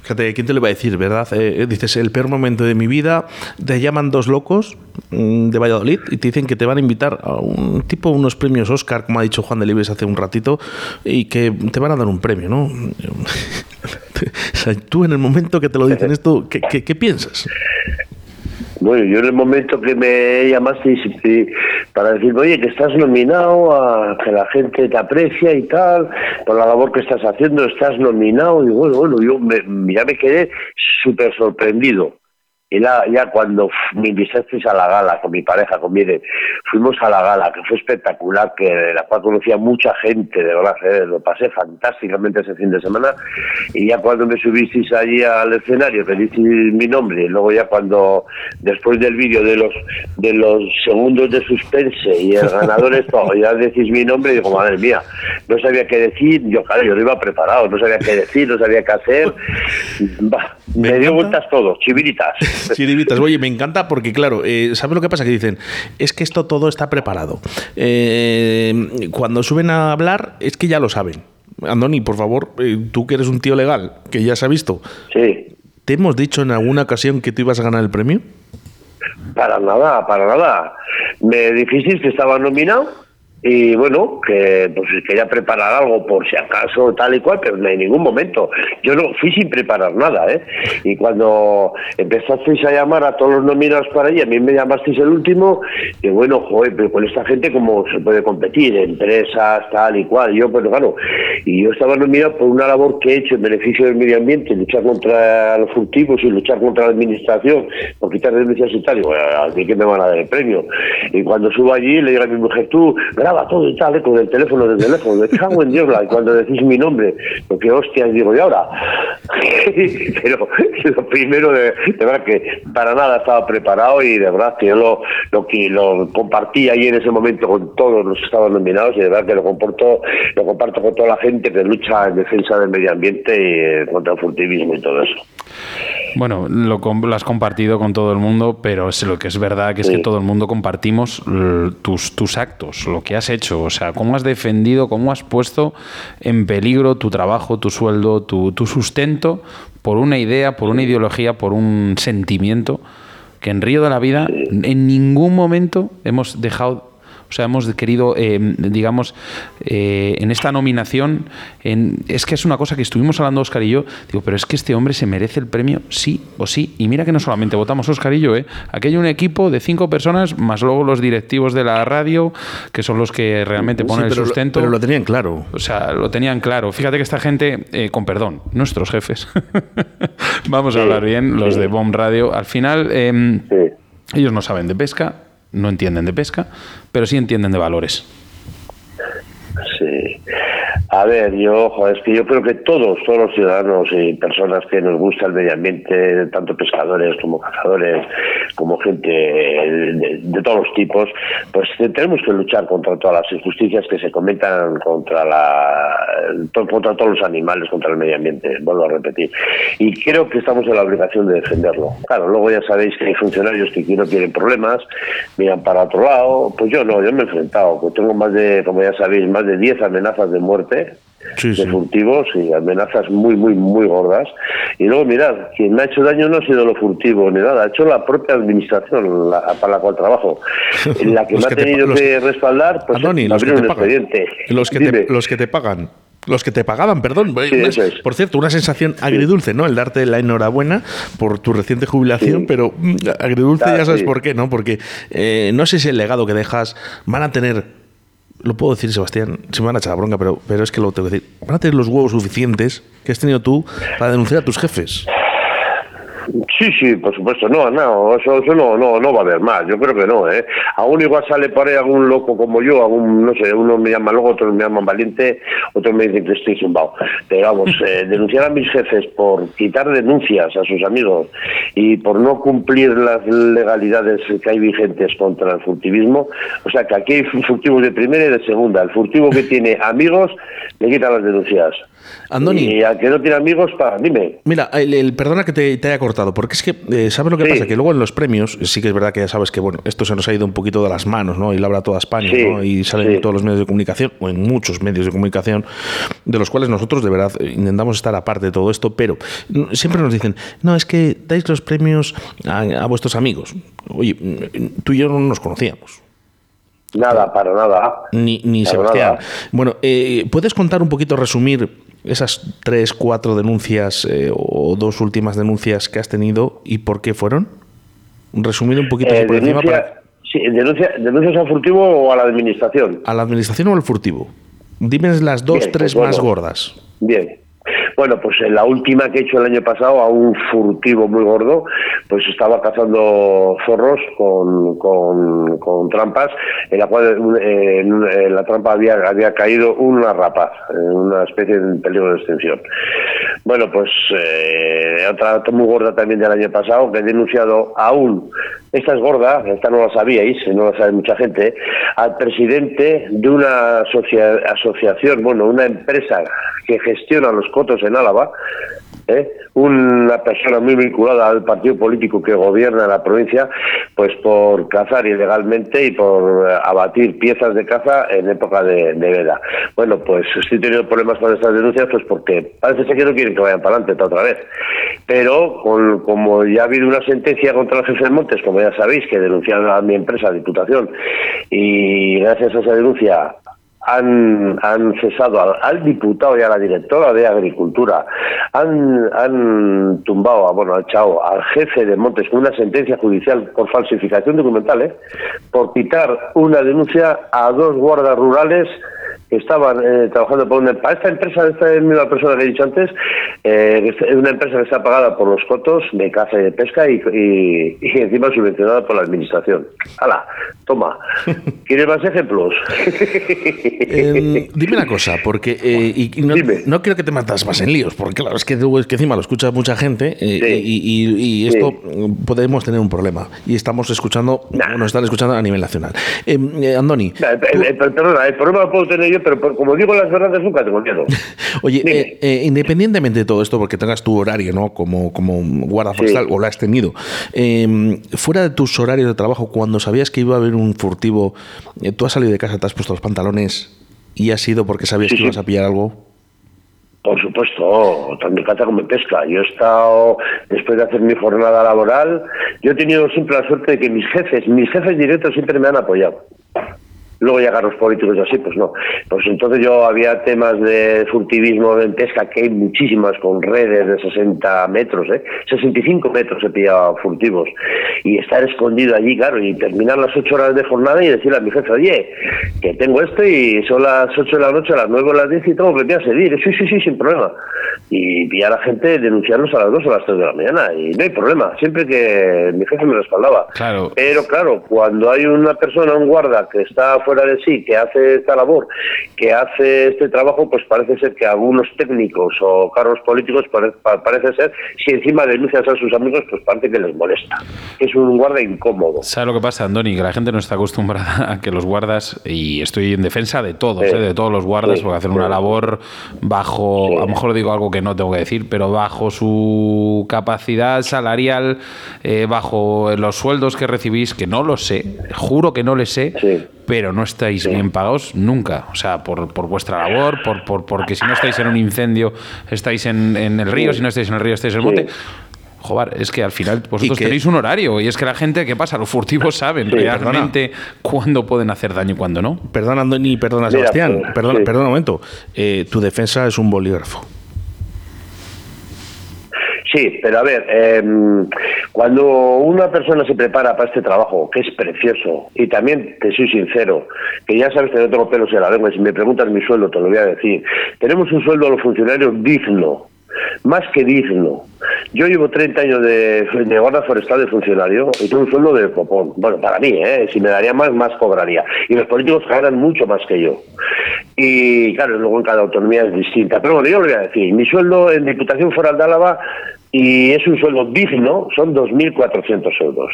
Fíjate, ¿quién te lo va a decir, verdad? Eh, dices, el peor momento de mi vida, te llaman dos locos mm, de Valladolid y te dicen que te van a invitar a un tipo, unos premios Oscar, como ha dicho Juan de Libres hace un ratito, y que te van a dar un premio, ¿no? tú en el momento que te lo dicen esto, qué piensas? Bueno, yo en el momento que me llamaste para decirme, oye, que estás nominado, que la gente te aprecia y tal, por la labor que estás haciendo, estás nominado, y bueno, bueno, yo ya me quedé súper sorprendido. Y ya cuando me invitasteis a la gala con mi pareja, con Mire, fuimos a la gala, que fue espectacular, que de la cual conocía mucha gente, de verdad, eh, lo pasé fantásticamente ese fin de semana. Y ya cuando me subisteis allí al escenario, que disteis mi nombre, y luego ya cuando, después del vídeo de los de los segundos de suspense y el ganador es todo, ya decís mi nombre, y digo, madre mía, no sabía qué decir, yo claro, yo no iba preparado, no sabía qué decir, no sabía qué hacer. me, dio vueltas todo, chiviritas. Chiribitas. Oye, me encanta porque, claro, eh, ¿sabes lo que pasa? Que dicen, es que esto todo está preparado. Eh, cuando suben a hablar, es que ya lo saben. Andoni, por favor, eh, tú que eres un tío legal, que ya se ha visto. Sí. ¿Te hemos dicho en alguna ocasión que tú ibas a ganar el premio? Para nada, para nada. Me dijisteis que estaba nominado y bueno, que pues quería preparar algo por si acaso tal y cual, pero en ningún momento. Yo no fui sin preparar nada, ¿eh? Y cuando empezasteis a llamar a todos los nominados para allí, a mí me llamasteis el último, y bueno, joder, pero con esta gente cómo se puede competir, empresas, tal y cual. Yo, pues claro, y yo estaba nominado por una labor que he hecho en beneficio del medio ambiente, luchar contra los furtivos y luchar contra la administración, por quitar denuncias y tal, y bueno, a que me van a dar el premio. Y cuando subo allí, le digo a mi mujer, tú, graba todo y tal, eh, con el teléfono del teléfono, me cago en Dios, y cuando decís mi nombre, lo que hostias digo, y ahora. Pero lo primero, de, verdad que para nada estaba preparado y de verdad que yo lo, lo, que lo compartí ahí en ese momento con todos los que estaban nominados y de verdad que lo comporto, lo comparto con toda la gente que lucha en defensa del medio ambiente y eh, contra el furtivismo y todo eso. Bueno, lo, lo, has compartido con todo el mundo, pero es lo que es verdad que es que todo el mundo compartimos tus, tus actos, lo que has hecho, o sea, cómo has defendido, cómo has puesto en peligro tu trabajo, tu sueldo, tu, tu sustento por una idea, por una ideología, por un sentimiento que en Río de la Vida en ningún momento hemos dejado o sea, hemos querido, eh, digamos, eh, en esta nominación, en, es que es una cosa que estuvimos hablando Oscar y yo, digo, pero es que este hombre se merece el premio sí o sí. Y mira que no solamente votamos Oscar y yo, ¿eh? aquí hay un equipo de cinco personas, más luego los directivos de la radio, que son los que realmente ponen el sustento. pero lo tenían claro. O sea, lo tenían claro. Fíjate que esta gente, eh, con perdón, nuestros jefes, vamos a hablar bien, los de Bomb Radio, al final... Em, ellos no saben de pesca, no entienden de pesca, pero sí entienden de valores. Sí. A ver, yo, es que yo creo que todos, todos los ciudadanos y personas que nos gusta el medio ambiente, tanto pescadores como cazadores, como gente de, todos los tipos, pues tenemos que luchar contra todas las injusticias que se cometan contra la contra todos los animales, contra el medio ambiente, vuelvo a repetir. Y creo que estamos en la obligación de defenderlo. Claro, luego ya sabéis que hay funcionarios que no tienen problemas, miran para otro lado, pues yo no, yo me he enfrentado, pues tengo más de, como ya sabéis, más de 10 amenazas de muerte de furtivos y amenazas muy, muy, muy gordas. Y luego, mirad, quien me ha hecho daño no ha sido lo furtivo ni nada, ha hecho la propia administración para la cual trabajo. La que me ha tenido que respaldar, pues los que, te pagan. Los, que te, los que te pagan. Los que te pagaban, perdón. Por cierto, una sensación agridulce, ¿no? El darte la enhorabuena por tu reciente jubilación, pero mm, agridulce ya sabes por qué, ¿no? Porque eh, no sé si el legado que dejas van a tener lo puedo decir, Sebastián, se me van a echar la bronca, pero, pero es que lo tengo que decir. Van a tener los huevos suficientes que has tenido tú para denunciar a tus jefes. Sí, sí, por supuesto. No, no, eso, eso no, no, no va a haber más. Yo creo que no, ¿eh? Aún igual sale por ahí algún loco como yo, algún, no sé, uno me llama loco, otros me llaman valiente, otros me dicen que estoy zumbado. Pero vamos, eh, denunciar a mis jefes por quitar denuncias a sus amigos y por no cumplir las legalidades que hay vigentes contra el furtivismo, o sea que aquí hay furtivos de primera y de segunda. El furtivo que tiene amigos le quita las denuncias. Andoni. Y al que no tiene amigos, para, dime. Mira, el, perdona que te, haya cortado, porque es que, eh, ¿sabes lo que pasa? Que luego en los premios, sí que es verdad que ya sabes que, bueno, esto se nos ha ido un poquito de las manos, ¿no? Y la habla toda España, ¿no? Y salen en todos los medios de comunicación, o en muchos medios de comunicación, de los cuales nosotros de verdad intentamos estar aparte de todo esto, pero siempre nos dicen, no, es que dais los premios a, vuestros amigos. Oye, tú y yo no nos conocíamos. Nada, para nada. Ni, ni Sebastián. Bueno, eh, ¿puedes contar un poquito, resumir esas tres, cuatro denuncias eh, o dos últimas denuncias que has tenido y por qué fueron? Resumido un poquito eh, por. Sí, denuncia, ¿Denuncias al furtivo o a la administración? ¿A la administración o al furtivo? Dime las dos, tres pues más gordas. Bien. Bueno, pues en la última que he hecho el año pasado, a un furtivo muy gordo, pues estaba cazando zorros con, con, trampas, en la cual en, la trampa había, había caído una rapaz, una especie de peligro de extinción. Bueno, pues eh, otra muy gorda también del año pasado, que he denunciado aún, esta es gorda, esta no la sabíais, no la sabe mucha gente, al presidente de una asociación, bueno, una empresa que gestiona los cotos en Álava, ¿eh? una persona muy vinculada al partido político que gobierna la provincia, pues por cazar ilegalmente y por eh, abatir piezas de caza en época de, veda. Bueno, pues estoy teniendo problemas con estas denuncias, pues porque parece ser que no quieren que vayan para adelante otra vez. Pero como ya ha habido una sentencia contra el jefe de Montes, como ya sabéis, que denunciaron a mi empresa, Diputación, y gracias a esa denuncia han, han cesado al, diputado y a la directora de Agricultura, han, han tumbado, bueno, han echado al jefe de Montes con una sentencia judicial por falsificación documental, ¿eh? por quitar una denuncia a dos guardas rurales que estaban eh, trabajando por una, para esta empresa, esta misma persona que he dicho antes, eh, es una empresa que está pagada por los cotos de caza y de pesca y, y, encima subvencionada por la administración. ¡Hala! Toma. ¿Quieres más ejemplos? Em, dime una cosa, porque eh, y no, no, quiero que te matas más en líos, porque claro, es que, es que encima lo escucha mucha gente eh, y, esto podemos tener un problema. Y estamos escuchando, nos están escuchando a nivel nacional. Em, Andoni. perdona, el problema lo puedo tener yo, pero como digo las verdades nunca tengo miedo. Oye, independientemente de todo esto, porque tengas tu horario, ¿no? Como, como guarda forestal, o lo has tenido, em, fuera de tus horarios de trabajo, cuando sabías que iba a haber un furtivo, tú has salido de casa, te has puesto los pantalones y ha sido porque sabías que ibas a pillar algo. Por supuesto, tanto caza como pesca. Yo he estado, después de hacer mi jornada laboral, yo he tenido siempre la suerte de que mis jefes, mis jefes directos siempre me han apoyado. Luego llegar los políticos y así, pues no. Pues entonces yo había temas de furtivismo en pesca, que hay muchísimas con redes de 60 metros, ¿eh? 65 metros he pillado furtivos. Y estar escondido allí, claro, y terminar las 8 horas de jornada y decirle a mi jefe, oye, que tengo esto y son las 8 de la noche, a las 9 o las 10 y tengo que a seguir. Sí, sí, sí, sin problema. Y pillar a la gente, denunciarlos a las 2 o a las 3 de la mañana. Y no hay problema, siempre que mi jefe me respaldaba. Claro. Pero claro, cuando hay una persona, un guarda, que está fuera de sí, que hace esta labor, que hace este trabajo, pues parece ser que algunos técnicos o cargos políticos parece ser, si encima denuncias a sus amigos, pues parece que les molesta. Es un guarda incómodo. ¿Sabes lo que pasa, Andoni? Que la gente no está acostumbrada a que los guardas, y estoy en defensa de todos, ¿eh? de todos los guardas, porque hacen una labor bajo, a lo mejor digo algo que no tengo que decir, pero bajo su capacidad salarial, eh, bajo los sueldos que recibís, que no lo sé, juro que no les sé, pero no estáis bien pagados nunca. O sea, por, por vuestra labor, por, por, porque si no estáis en un incendio, estáis en, en el río, si no estáis en el río, estáis en el monte. Joder, es que al final vosotros tenéis un horario y es que la gente, ¿qué pasa? Los furtivos saben realmente cuándo pueden hacer daño y cuándo no. Perdona, Andoni, perdona, Sebastián. Pues, perdona, perdona un momento. Eh, tu defensa es un bolígrafo. Sí, pero a ver, em, cuando una persona se prepara para este trabajo, que es precioso, y también te soy sincero, que ya sabes que no tengo pelos en la lengua, si me preguntas mi sueldo te lo voy a decir, tenemos un sueldo a los funcionarios digno, más que digno. Yo llevo 30 años de, de guarda forestal de funcionario y tengo un sueldo de popón. Bueno, para mí, ¿eh? si me daría más, más cobraría. Y los políticos ganan mucho más que yo. Y claro, luego en cada autonomía es distinta. Pero bueno, yo lo voy a decir. Mi sueldo en Diputación Foral de Álava y es un sueldo digno, son 2.400 euros.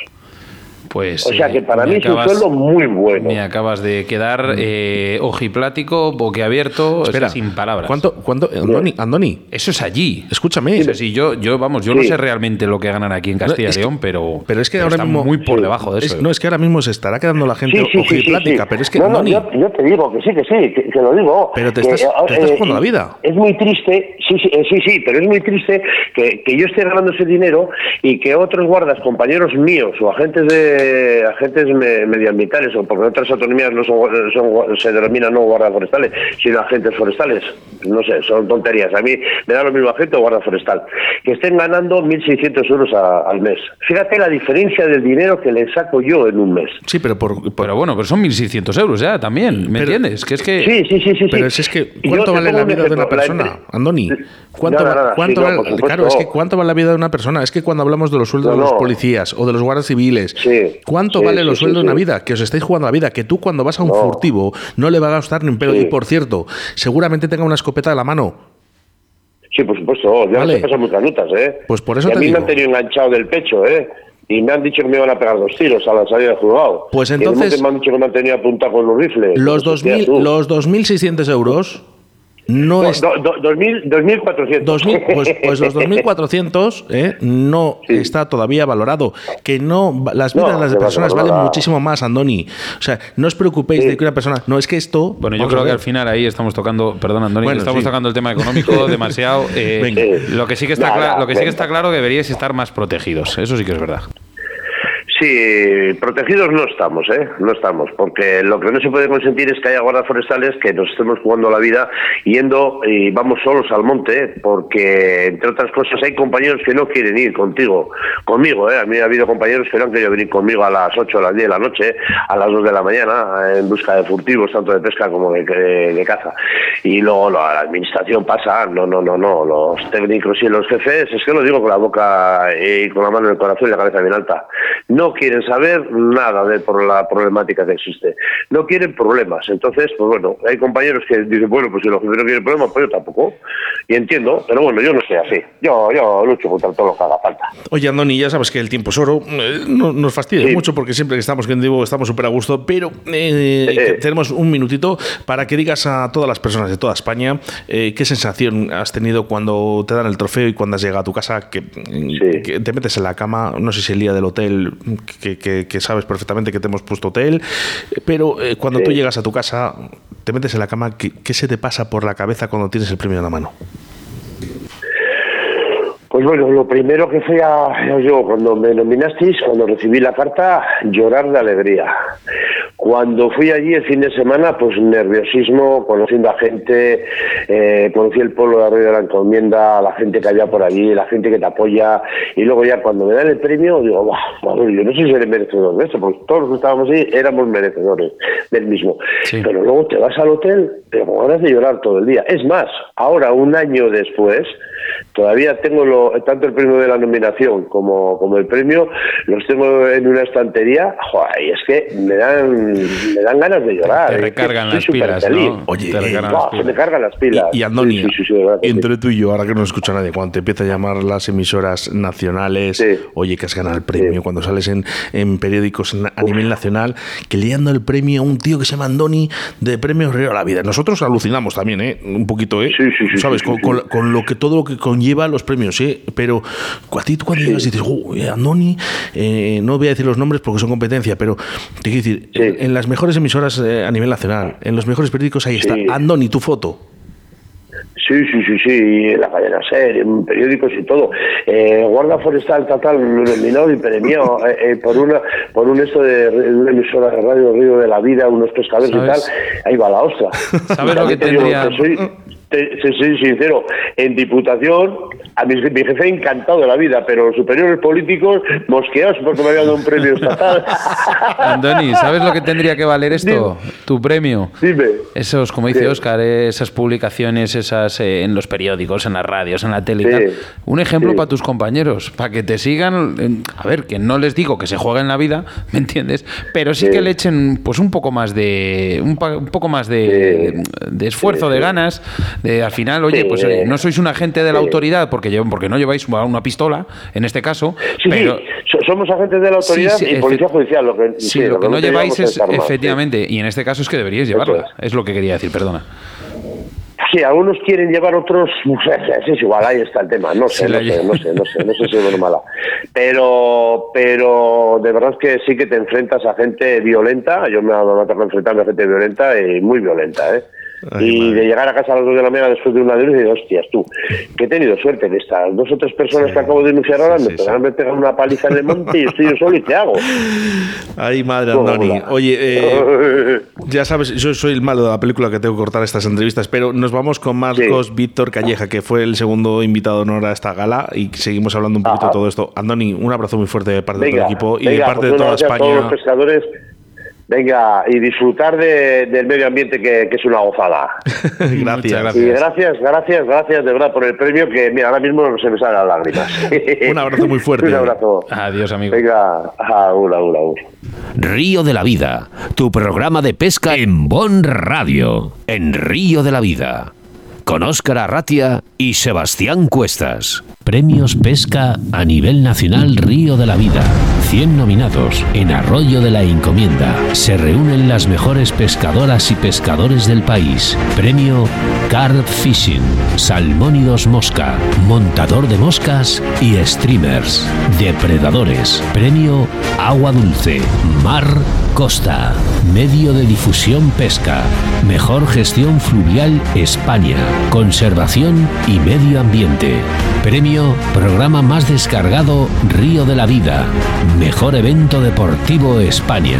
Pues, o sea que para mí es un sueldo muy bueno. Me acabas de quedar mm. eh, ojiplático, boquiabierto, Espera, sin palabras. ¿Cuánto, cuánto Andoni, Eso es allí. Escúchame. Eso sí, yo, yo, vamos, yo no sé realmente lo que ganan aquí en Castilla y León, pero, pero es que ahora mismo muy por debajo de eso. no, es que ahora mismo se estará quedando la gente ojiplática, pero es que no, yo, te digo que sí, que sí, que, lo digo. Pero te estás, te estás jugando la vida. Es muy triste, sí, sí, sí, sí, pero es muy triste que, que yo esté ganando ese dinero y que otros guardas, compañeros míos o agentes de agentes medioambientales, o porque otras autonomías no son, se denominan no guardas forestales, sino agentes forestales. No sé, son tonterías. A mí me da lo mismo agente o guarda forestal. Que estén ganando 1.600 euros al mes. Fíjate la diferencia del dinero que le saco yo en un mes. Sí, pero por, pero bueno, pero son 1.600 euros ya también, ¿me entiendes? Que es que... Sí, sí, sí, sí. Pero es, que, ¿cuánto vale la vida de una persona, Andoni? ¿Cuánto, cuánto vale, claro, es que ¿cuánto vale la vida de una persona? Es que cuando hablamos de los sueldos de los policías o de los guardas civiles, ¿cuánto vale los sueldos de una vida? Que os estáis jugando la vida, que tú cuando vas a un furtivo no le va a gastar ni un pelo. Y por cierto, seguramente tenga una escopeta de la mano. Sí, por supuesto, ya vale. pasan muchas notas, ¿eh? Pues por eso y a mí me han tenido enganchado del pecho, ¿eh? Y me han dicho que me iban a pegar dos tiros a la salida del juzgado. Pues entonces... me han dicho que me han tenido apuntado con los rifles. Los 2.600 euros no es... 2.400. 2000, pues, pues los 2.400 ¿eh? no está todavía valorado. Que no, las vidas No, de las personas valen muchísimo más, Andoni. O sea, no os preocupéis de que una persona. No, es que esto. Bueno, yo creo que al final ahí estamos tocando, perdón Andoni, Bueno, estamos sí. tocando el tema económico demasiado. eh, Venga. lo que sí que está Nada, claro, lo que sí que está claro que deberíais estar más protegidos. Eso sí que es verdad. Sí, protegidos no estamos, ¿eh? No estamos, porque lo que no se puede consentir es que haya guardas forestales que nos estemos jugando la vida yendo y vamos solos al monte, ¿eh? porque entre otras cosas hay compañeros que no quieren ir contigo, conmigo, ¿eh? A mí ha habido compañeros que no han querido venir conmigo a las 8 o las 10 de la noche, a las 2 de la mañana, en busca de furtivos, tanto de pesca como de, de- de caza. Y luego la administración pasa, no, no, no, no, los técnicos y los jefes, es que lo digo con la boca y con la mano en el corazón y la cabeza bien alta, no quieren saber nada de por la problemática que existe, no quieren problemas. Entonces, pues bueno, hay compañeros que dicen, bueno, pues si los jefes no quieren problemas, pues yo tampoco. Y entiendo, pero bueno, yo no soy así. Yo, yo lucho contra todo lo que haga falta. Oye, Andoni, ya sabes que el tiempo es oro. eh, no, nos fastidia Sí. mucho porque siempre que estamos en vivo estamos súper a gusto, pero eh, Eh. tenemos un minutito para que digas a todas las personas de toda España eh, qué sensación has tenido cuando te dan el trofeo y cuando has llegado a tu casa, que, que te metes en la cama, no sé si el día del hotel, que, que- que sabes perfectamente que te hemos puesto hotel, pero eh, cuando Sí. tú llegas a tu casa, te metes en la cama, ¿qué, qué se te pasa por la cabeza cuando tienes el premio en la mano? Pues bueno, lo primero que fue a, digo, cuando me nominasteis, cuando recibí la carta, llorar de alegría. Cuando fui allí el fin de semana, pues nerviosismo, conociendo a gente, eh, conocí el pueblo de Arroyo de la Encomienda, la gente que había por allí, la gente que te apoya, y luego ya cuando me dan el premio, digo, "Buah, madre, yo no sé si seré merecedor de esto, porque todos los que estábamos ahí éramos merecedores del mismo. Sí. Pero luego te vas al hotel, pero con ganas de llorar todo el día. Es más, ahora, un año después, todavía tengo lo, tanto el premio de la nominación como, como el premio, los tengo en una estantería, joder, y es que me dan, me dan ganas de llorar. Te es que recargan las pilas. Oye, Te eh, recargan las se me pilas. cargan las pilas. Y, y Andoni, Sí, sí, sí, sí, de verdad que sí. entre tú y yo, ahora que no escucha nadie, cuando te empieza a llamar las emisoras nacionales, Sí. oye, que has ganado el premio, Sí. cuando sales en, en periódicos a nivel nacional, que le dando el premio a un tío que se llama Andoni de Premio Río a la Vida. Nosotros alucinamos también, ¿eh? Un poquito, ¿eh? Sí, sí, sí, ¿Sabes? sí, con, sí, con- lo que todo lo que conlleva los premios, ¿eh? Pero a ti tú cuando llegas y dices, "Oh, eh, Andoni, eh, no voy a decir los nombres porque son competencia, pero te quiero decir, Sí. en, las mejores emisoras eh, a nivel nacional, en los mejores periódicos, ahí está, Sí. Andoni, tu foto. Sí, sí, sí, sí, la cadena SER, en periódicos y todo. Eh, Guarda Forestal Total nominado y premiado eh, eh, por una por un esto de, de una emisora de radio Río de la Vida, unos pescadores y tal. Ahí va la ostra. ¿Sabes lo que tendría- soy, te- te soy sincero, en Diputación, a mi, mi jefe encantado de la vida, pero los superiores políticos mosqueados porque me habían dado un premio estatal. Andoni, ¿sabes lo que tendría que valer esto? Tu premio. Dime. Esos, como dice Sí. Oscar, esas publicaciones, esas eh, en los periódicos, en las radios, en la tele y Sí. tal. Un ejemplo Sí. para tus compañeros, para que te sigan. eh, A ver, que no les digo que se jueguen la vida, ¿me entiendes? Pero sí, que le echen pues un poco más de un, poco más de, de esfuerzo, de ganas. De al final, oye, Sí. pues oye, no sois un agente de la Sí. autoridad porque llevan- porque no lleváis una pistola, en este caso, Sí, pero sí, so- somos agentes de la autoridad y policía judicial. Lo que, Sí, lo que no lleváis es armas, efectivamente, y en este caso es que deberíais llevarla. Es lo que quería decir, perdona. Sí, algunos quieren llevar otros. Es igual, ahí está el tema. No sé, Sí, no, sé no sé, no sé, no sé si es mala. Pero, pero de verdad es que sí que te enfrentas a gente violenta. Yo me me ha tocado enfrentarme a gente violenta y muy violenta, ¿eh? Ay, y madre. de llegar a casa a las 2 de la mañana después de una de y digo, hostias, tú, que he tenido suerte de estas dos o tres personas que acabo de denunciar ahora, sí, me sí, pegan me pegan una paliza en el monte y estoy yo solo y te hago. Ay, madre. Andoni. Oye, eh, ya sabes, yo soy el malo de la película que tengo que cortar estas entrevistas, pero nos vamos con Marcos Víctor Calleja, que fue el segundo invitado de honor a esta gala, y seguimos hablando un poquito Ajá. de todo esto. Andoni, un abrazo muy fuerte de parte de todo Venga, el equipo y de venga, parte pues de un toda abrazo a todos los España. pescadores. Venga, y disfrutar de- del medio ambiente que, que es una gozada. gracias. Muchas Y gracias, gracias, gracias de verdad por el premio que mira, ahora mismo se me salen las lágrimas. Un abrazo muy fuerte. Un abrazo. Adiós, amigo. Venga, agur, agur, agur. Río de la Vida, tu programa de pesca en Bon Radio, en Río de la Vida. Con Óscar Arratia y Sebastián Cuestas. Premios Pesca a nivel nacional Río de la Vida. 100 nominados en Arroyo de la Encomienda. Se reúnen las mejores pescadoras y pescadores del país. Premio Carp Fishing, Salmónidos Mosca, Montador de Moscas y Streamers. Depredadores. Premio Agua Dulce, Mar Costa. Medio de difusión pesca. Mejor gestión fluvial España. Conservación y medio ambiente. Premio Programa más descargado Río de la Vida. Mejor evento deportivo España.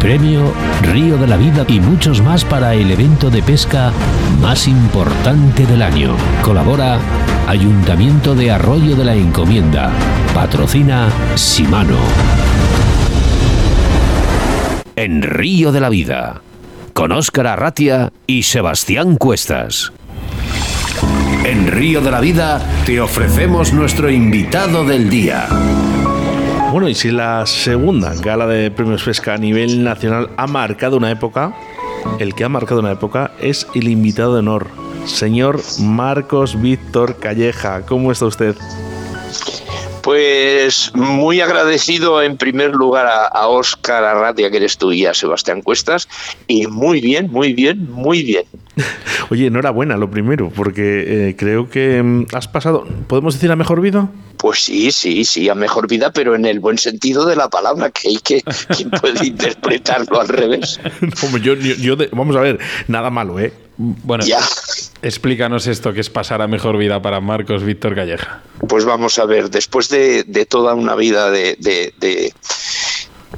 Premio Río de la Vida y muchos más para el evento de pesca más importante del año. Colabora Ayuntamiento de Arroyo de la Encomienda. Patrocina Simano. En Río de la Vida. Con Óscar Arratia y Sebastián Cuestas. En Río de la Vida te ofrecemos nuestro invitado del día. Bueno, y si la segunda gala de premios pesca a nivel nacional ha marcado una época, el que ha marcado una época es el invitado de honor, señor Marcos Víctor Calleja. ¿Cómo está usted? Pues muy agradecido en primer lugar a, a Óscar Arratia, que eres tú, y a Sebastián Cuestas. Y muy bien, muy bien, muy bien. Oye, enhorabuena, lo primero, porque eh, creo que mm, has pasado, ¿podemos decir a mejor vida? Pues sí, sí, sí, a mejor vida, pero en el buen sentido de la palabra, que hay que quien puede interpretarlo al revés. Como yo, yo- yo de- vamos a ver, nada malo, ¿eh? Bueno, Ya. explícanos esto que es pasar a mejor vida para Marcos Víctor Calleja. Pues vamos a ver, después de, de toda una vida de, de-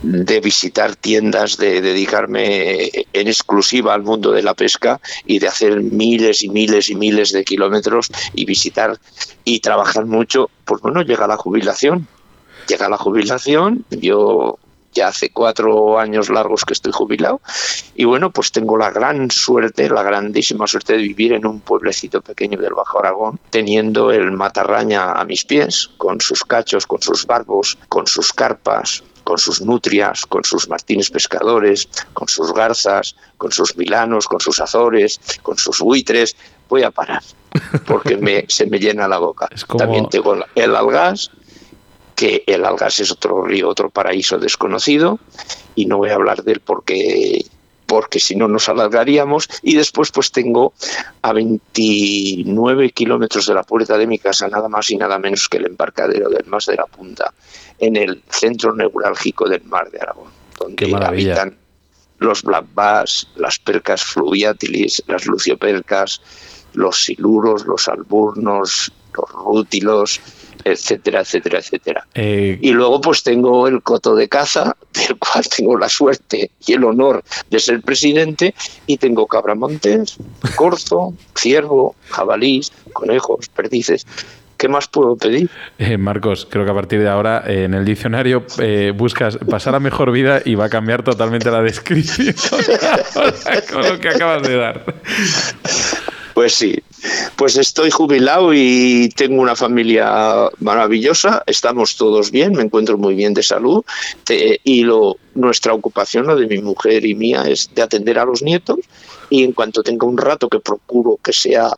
de- visitar tiendas, de dedicarme en exclusiva al mundo de la pesca y de hacer miles y miles y miles de kilómetros y visitar y trabajar mucho, pues bueno, llega la jubilación. Llega la jubilación, yo ya hace cuatro años largos que estoy jubilado y bueno, pues tengo la gran suerte, la grandísima suerte de vivir en un pueblecito pequeño del Bajo Aragón, teniendo el matarraña a mis pies, con sus cachos, con sus barbos, con sus carpas, con sus nutrias, con sus martines pescadores, con sus garzas, con sus milanos, con sus azores, con sus buitres. Voy a parar, porque me, se me llena la boca. Como- También tengo el- algas, que el algas es otro río, otro paraíso desconocido, y no voy a hablar de él porque porque si no nos alargaríamos y después pues tengo a 29 kilómetros de la puerta de mi casa nada más y nada menos que el embarcadero del Mas de la Punta en el centro neurálgico del Mar de Aragón donde habitan los black bass, las percas fluviatilis, las luciopercas, los siluros, los alburnos, los rútilos, etcétera, etcétera, etcétera. Eh, Y luego pues tengo el coto de caza, del cual tengo la suerte y el honor de ser presidente, y tengo cabramontes, corzo, ciervo, jabalís, conejos, perdices. ¿Qué más puedo pedir? eh, Marcos, creo que a partir de ahora eh, en el diccionario eh, buscas pasar a mejor vida y va a cambiar totalmente la descripción con lo que acabas de dar. Pues sí, pues estoy jubilado y tengo una familia maravillosa, estamos todos bien, me encuentro muy bien de salud te- y lo, nuestra ocupación, la de mi mujer y mía, es de atender a los nietos y en cuanto tenga un rato que procuro que sea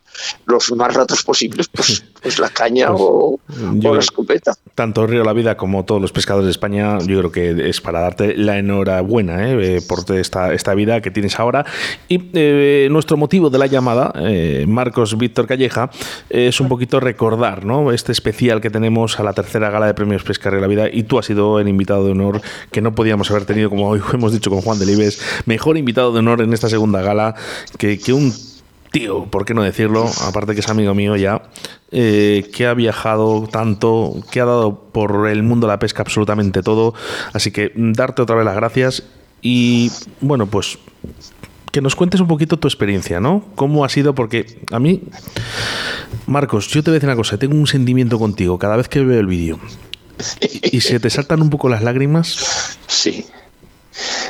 los más ratos posibles, pues, pues la caña o, yo- o la escopeta. Tanto Río la Vida como todos los pescadores de España, yo creo que es para darte la enhorabuena ¿eh? Eh, por esta, esta vida que tienes ahora. Y eh, nuestro motivo de la llamada, eh, Marcos Víctor Calleja, es un poquito recordar ¿no? este especial que tenemos a la tercera gala de premios Pesca Río la Vida. Y tú has sido el invitado de honor que no podíamos haber tenido, como hoy hemos dicho con Juan Delibes, mejor invitado de honor en esta segunda gala que, un tío, ¿por qué no decirlo? Aparte que es amigo mío ya, eh, que ha viajado tanto, que ha dado por el mundo la pesca absolutamente todo. Así que mm, darte otra vez las gracias y bueno, pues que nos cuentes un poquito tu experiencia, ¿no? ¿Cómo ha sido? Porque a mí, Marcos, yo te voy a decir una cosa, tengo un sentimiento contigo cada vez que veo el vídeo. Y se te saltan un poco las lágrimas. Sí.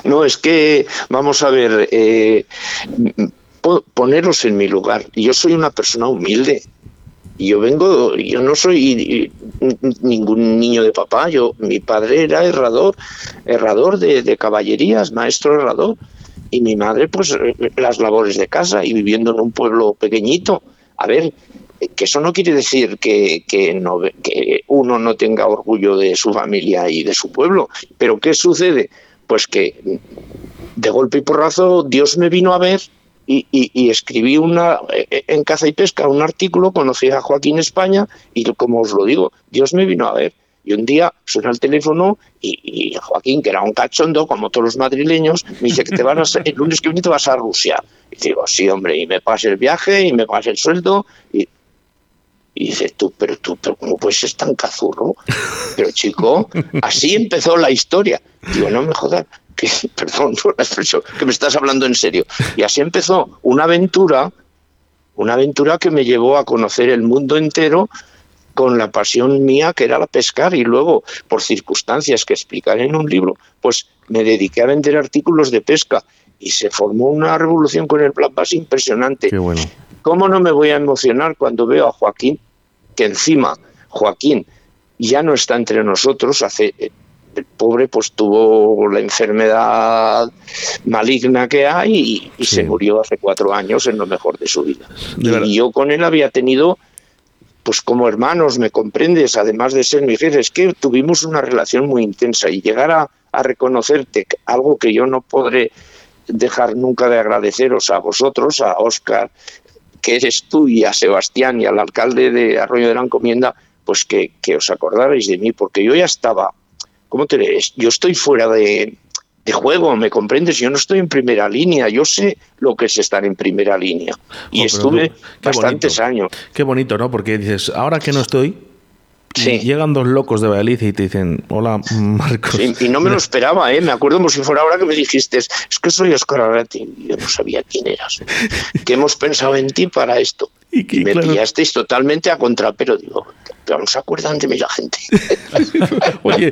No, es que, vamos a ver, eh, po- poneros en mi lugar. Yo soy una persona humilde. Yo vengo, yo no soy ningún niño de papá. Yo, mi padre era herrador, herrador de, de caballerías, maestro herrador. Y mi madre, pues, las labores de casa y viviendo en un pueblo pequeñito a ver, que eso no quiere decir que, que, no, que uno no tenga orgullo de su familia y de su pueblo. Pero ¿qué sucede? Pues que de golpe y porrazo Dios me vino a ver y, y, escribí una en Caza y Pesca un artículo, conocí a Joaquín España y como os lo digo, Dios me vino a ver. Y un día suena el teléfono y, Joaquín, que era un cachondo, como todos los madrileños, me dice que te vas a, el lunes que viene te vas a Rusia. Y digo, sí, hombre, y me pagas el viaje y me pagas el sueldo. Y dice, tú, pero tú, pero ¿cómo puedes ser tan cazurro? Pero chico, así empezó la historia. Digo, no me jodas, que, perdón por la expresión, que me estás hablando en serio. Y así empezó una aventura, una aventura que me llevó a conocer el mundo entero con la pasión mía que era la pescar y luego, por circunstancias que explicaré en un libro, pues me dediqué a vender artículos de pesca y se formó una revolución con el plan base impresionante. Qué bueno. ¿Cómo no me voy a emocionar cuando veo a Joaquín que encima Joaquín ya no está entre nosotros, hace el pobre pues tuvo la enfermedad maligna que hay y, se murió hace cuatro años en lo mejor de su vida. y yo con él había tenido, pues como hermanos, me comprendes, además de ser mi jefe, es que tuvimos una relación muy intensa y llegar a, a reconocerte algo que yo no podré dejar nunca de agradeceros a vosotros, a Oscar, que eres tú y a Sebastián y al alcalde de Arroyo de la Encomienda, pues que, os acordarais de mí, porque yo ya estaba, ¿cómo te lees? Yo estoy fuera de, juego, ¿me comprendes? Yo no estoy en primera línea, yo sé lo que es estar en primera línea. Y estuve bastantes años. Qué bonito, ¿no? Porque dices, ahora que no estoy, Llegan dos locos de Valladolid y te dicen, hola Marcos. y no me lo esperaba, ¿eh? me acuerdo como si fuera ahora que me dijiste, es que soy Oscar Arati. Yo no sabía quién eras. que hemos pensado en ti para esto. Y, me pillasteis totalmente a contrapero. Digo, pero no se acuerdan de mí la gente. Oye,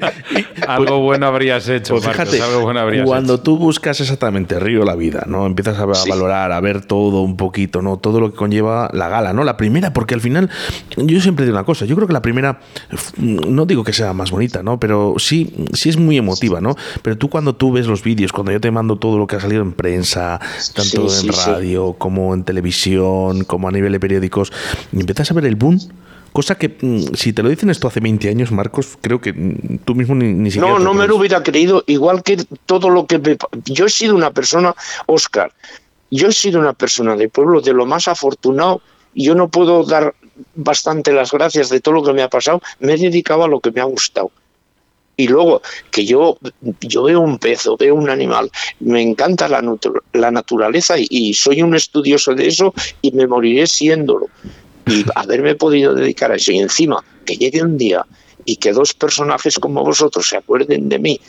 algo bueno habrías hecho, pues fíjate, algo bueno habrías cuando tú buscas exactamente Río la vida, ¿no? Empiezas a, valorar, a ver todo un poquito, ¿no? Todo lo que conlleva la gala, ¿no? La primera, porque al final, yo siempre digo una cosa, yo creo que la primera, no digo que sea más bonita, ¿no? Pero sí, sí es muy emotiva, ¿no? Pero tú cuando tú ves los vídeos, cuando yo te mando todo lo que ha salido en prensa, tanto en radio como en televisión, como a nivel de periódicos, y empiezas a ver el boom Cosa que, mm, si te lo dicen esto hace 20 años, Marcos, creo que mm, tú mismo ni, siquiera. No, no me lo hubiera creído, igual que todo lo que. Me... Yo he sido una persona, Oscar, yo he sido una persona de pueblo de lo más afortunado. y Yo no puedo dar bastante las gracias de todo lo que me ha pasado. Me he dedicado a lo que me ha gustado. Y luego, que yo, yo veo un pez o veo un animal, me encanta la, la naturaleza y, soy un estudioso de eso y me moriré siéndolo. Y haberme podido dedicar a eso y encima que llegue un día y que dos personajes como vosotros se acuerden de mí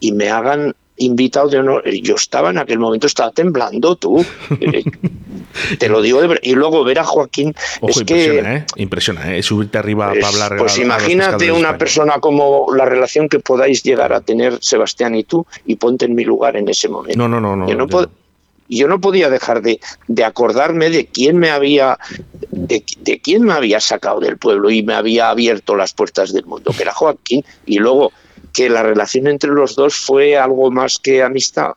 y me hagan invitado de honor. Yo estaba en aquel momento, estaba temblando tú. Eh, te lo digo de Y luego ver a Joaquín. es impresiona, que, ¿eh? Impresiona, ¿eh? Subirte arriba para hablar. Pues imagínate una persona como la relación que podáis llegar a tener Sebastián y tú y ponte en mi lugar en ese momento. No, no, no. no, yo, no yo no podía dejar de, de, acordarme de quién me había de, de, quién me había sacado del pueblo y me había abierto las puertas del mundo, que era Joaquín, y luego que la relación entre los dos fue algo más que amistad.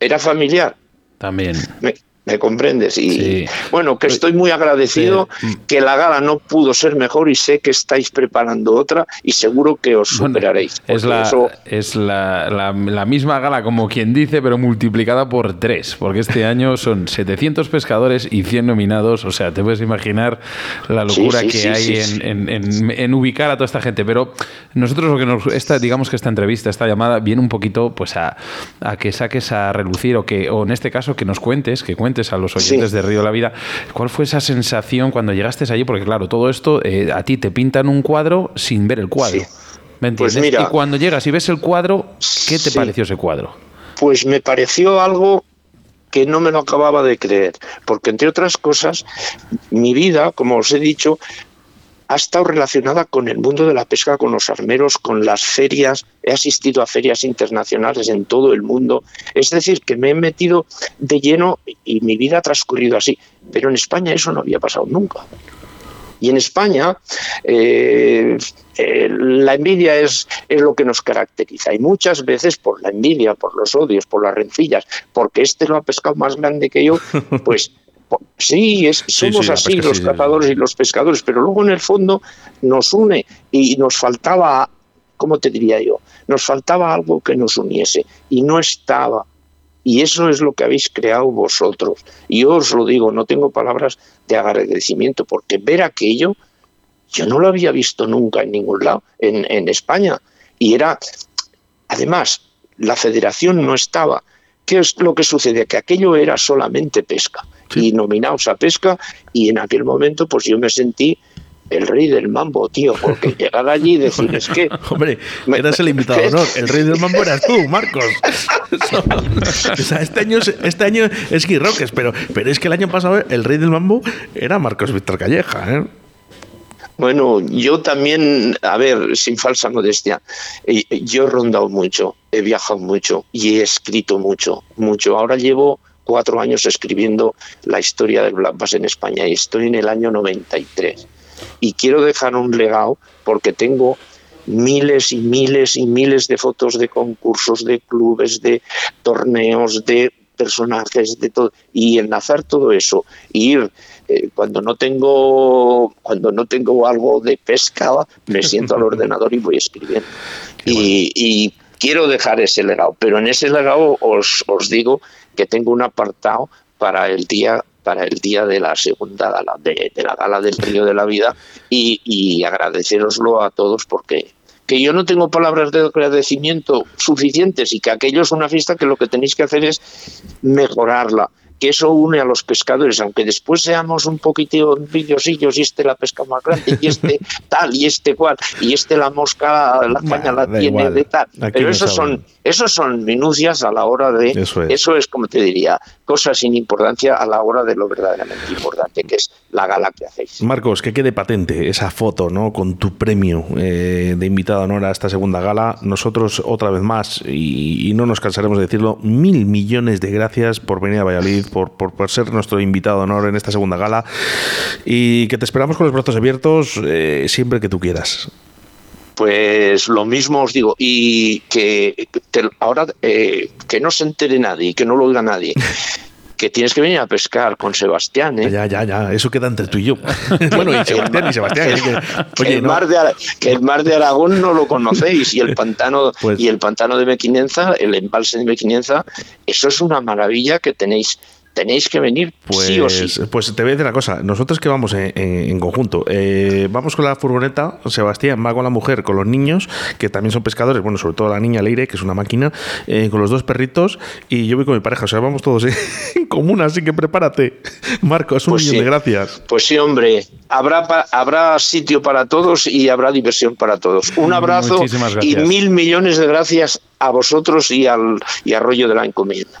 Era familiar. También. ¿Me comprendes? Y bueno, que estoy muy agradecido que la gala no pudo ser mejor y sé que estáis preparando otra y seguro que os superaréis. es la, es la, la, misma gala, como quien dice, pero multiplicada por tres, porque este año son 700 pescadores y 100 nominados. O sea, te puedes imaginar la locura que hay en, en, en, ubicar a toda esta gente. Pero nosotros lo que nos. Esta, digamos que esta entrevista, esta llamada, viene un poquito pues a, a que saques a relucir o que, o en este caso, que nos cuentes, que cuentes a los oyentes de Río de la Vida, ¿cuál fue esa sensación cuando llegaste allí? Porque claro, todo esto eh, a ti te pintan un cuadro sin ver el cuadro. ¿Me pues entiendes? y cuando llegas y ves el cuadro, ¿qué te pareció ese cuadro? Pues me pareció algo que no me lo acababa de creer, porque entre otras cosas, mi vida, como os he dicho, ha estado relacionada con el mundo de la pesca, con los armeros, con las ferias. He asistido a ferias internacionales en todo el mundo. Es decir, que me he metido de lleno y mi vida ha transcurrido así. Pero en España eso no había pasado nunca. Y en España eh, eh, la envidia es, es, lo que nos caracteriza. Y muchas veces por la envidia, por los odios, por las rencillas, porque este lo ha pescado más grande que yo, pues Sí, es, somos así los cazadores y los pescadores, pero luego en el fondo nos une y nos faltaba, ¿cómo te diría yo? Nos faltaba algo que nos uniese y no estaba. Y eso es lo que habéis creado vosotros. Y yo os lo digo, no tengo palabras de agradecimiento, porque ver aquello, yo no lo había visto nunca en ningún lado, en, en España. Y era, además, la federación no estaba. ¿Qué es lo que sucede? Que aquello era solamente pesca y nominados a pesca y en aquel momento pues yo me sentí el rey del mambo, tío, porque llegar allí y decir, es que... Hombre, eras el invitado honor, el rey del mambo eras tú, Marcos. o sea, este año, este año es Guy Roques, pero, pero es que el año pasado el rey del mambo era Marcos Víctor Calleja, ¿eh? Bueno, yo también, a ver, sin falsa modestia, eh, yo he rondado mucho, he viajado mucho y he escrito mucho, mucho. Ahora llevo cuatro años escribiendo la historia del Black Bass en España y estoy en el año 93. Y quiero dejar un legado porque tengo miles y miles y miles de fotos de concursos, de clubes, de torneos, de personajes, de todo, y enlazar todo eso, y ir eh, cuando no tengo cuando no tengo algo de pesca, me siento al ordenador y voy escribiendo. Y, quiero dejar ese legado, pero en ese legado os, os digo que tengo un apartado para el día para el día de la segunda gala, de, la gala del Río de la Vida, y, y agradeceroslo a todos porque que yo no tengo palabras de agradecimiento suficientes y que aquello es una fiesta que lo que tenéis que hacer es mejorarla que eso une a los pescadores, aunque después seamos un poquitito envidiosillos y este la pesca más grande y este tal y este cual y este la mosca la caña la tiene de tal. Pero esos son esos son minucias a la hora de eso es. eso es como te diría cosas sin importancia a la hora de lo verdaderamente importante que es la gala que hacéis. Marcos, que quede patente esa foto, ¿no? Con tu premio eh, de invitado honor a esta segunda gala. Nosotros otra vez más y, y no nos cansaremos de decirlo, mil millones de gracias por venir a Valladolid por, por, ser nuestro invitado de honor en esta segunda gala y que te esperamos con los brazos abiertos eh, siempre que tú quieras. Pues lo mismo os digo, y que ahora eh, que no se entere nadie, que no lo oiga nadie. que tienes que venir a pescar con Sebastián. ¿eh? Ya, ya, ya, eso queda entre tú y yo. bueno, y Sebastián y Sebastián. Que, el mar de, que, el mar de, Aragón no lo conocéis y el pantano pues y el pantano de Mequinenza, el embalse de Mequinenza, eso es una maravilla que tenéis tenéis que venir pues, sí o sí. Pues te voy a decir una cosa, nosotros que vamos en, conjunto, eh, vamos con la furgoneta, Sebastián va con la mujer, con los niños, que también son pescadores, bueno, sobre todo la niña Leire, que es una máquina, eh, con los dos perritos, y yo voy con mi pareja, o sea, vamos todos en común, así que prepárate. Marcos, un pues millón de gracias. Pues sí, hombre, habrá, habrá sitio para todos y habrá diversión para todos. Un abrazo y mil millones de gracias a vosotros y al y a Rollo de la Encomienda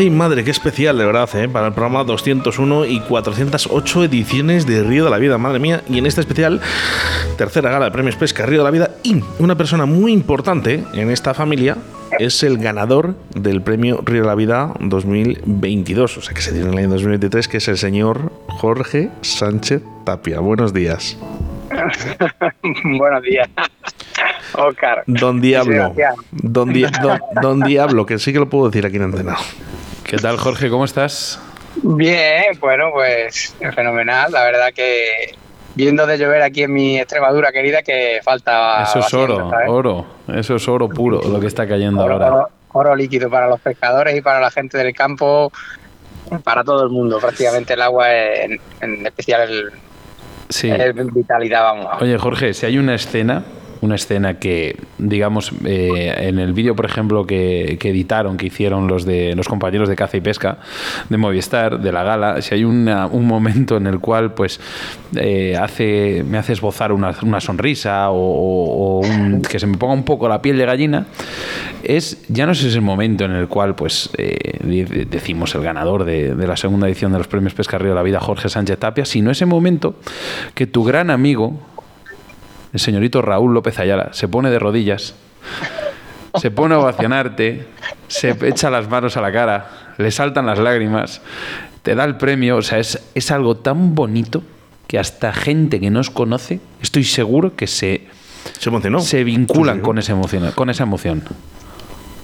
Ay, madre, qué especial, de verdad, ¿eh? para el programa 201 y 408 ediciones de Río de la Vida, madre mía. Y en este especial, tercera gala de premios Pesca Río de la Vida y una persona muy importante en esta familia es el ganador del premio Río de la Vida 2022, o sea que se tiene en el año 2023, que es el señor Jorge Sánchez Tapia. Buenos días. Buenos días. Oscar. Don Diablo. Don, don, Diablo, que sí que lo puedo decir aquí en Antena. ¿Qué tal, Jorge? ¿Cómo estás? Bien, bueno, pues fenomenal. La verdad que viendo de llover aquí en mi Extremadura querida que falta. Eso es oro, oro. Eso es oro puro lo que está cayendo ahora. Oro, líquido para los pescadores y para la gente del campo, para todo el mundo. Prácticamente el agua, en, especial el, sí. vitalidad, vamos. Oye, Jorge, si hay una escena una escena que, digamos, eh, en el vídeo, por ejemplo, que, editaron, que hicieron los de los compañeros de caza y pesca de Movistar, de la gala, si hay un momento en el cual, pues, eh, hace, me hace esbozar una, sonrisa o, que se me ponga un poco la piel de gallina, es ya no es ese momento en el cual, pues, eh, decimos el ganador de, de, la segunda edición de los premios Pesca Río de la Vida, Jorge Sánchez Tapia, sino ese momento que tu gran amigo, el señorito Raúl López Ayala se pone de rodillas, se pone a ovacionarte, se echa las manos a la cara, le saltan las lágrimas te da el premio, o sea, es, es algo tan bonito que hasta gente que nos conoce, estoy seguro que se, se, emocionó. se vinculan con, esa emoción, con esa emoción.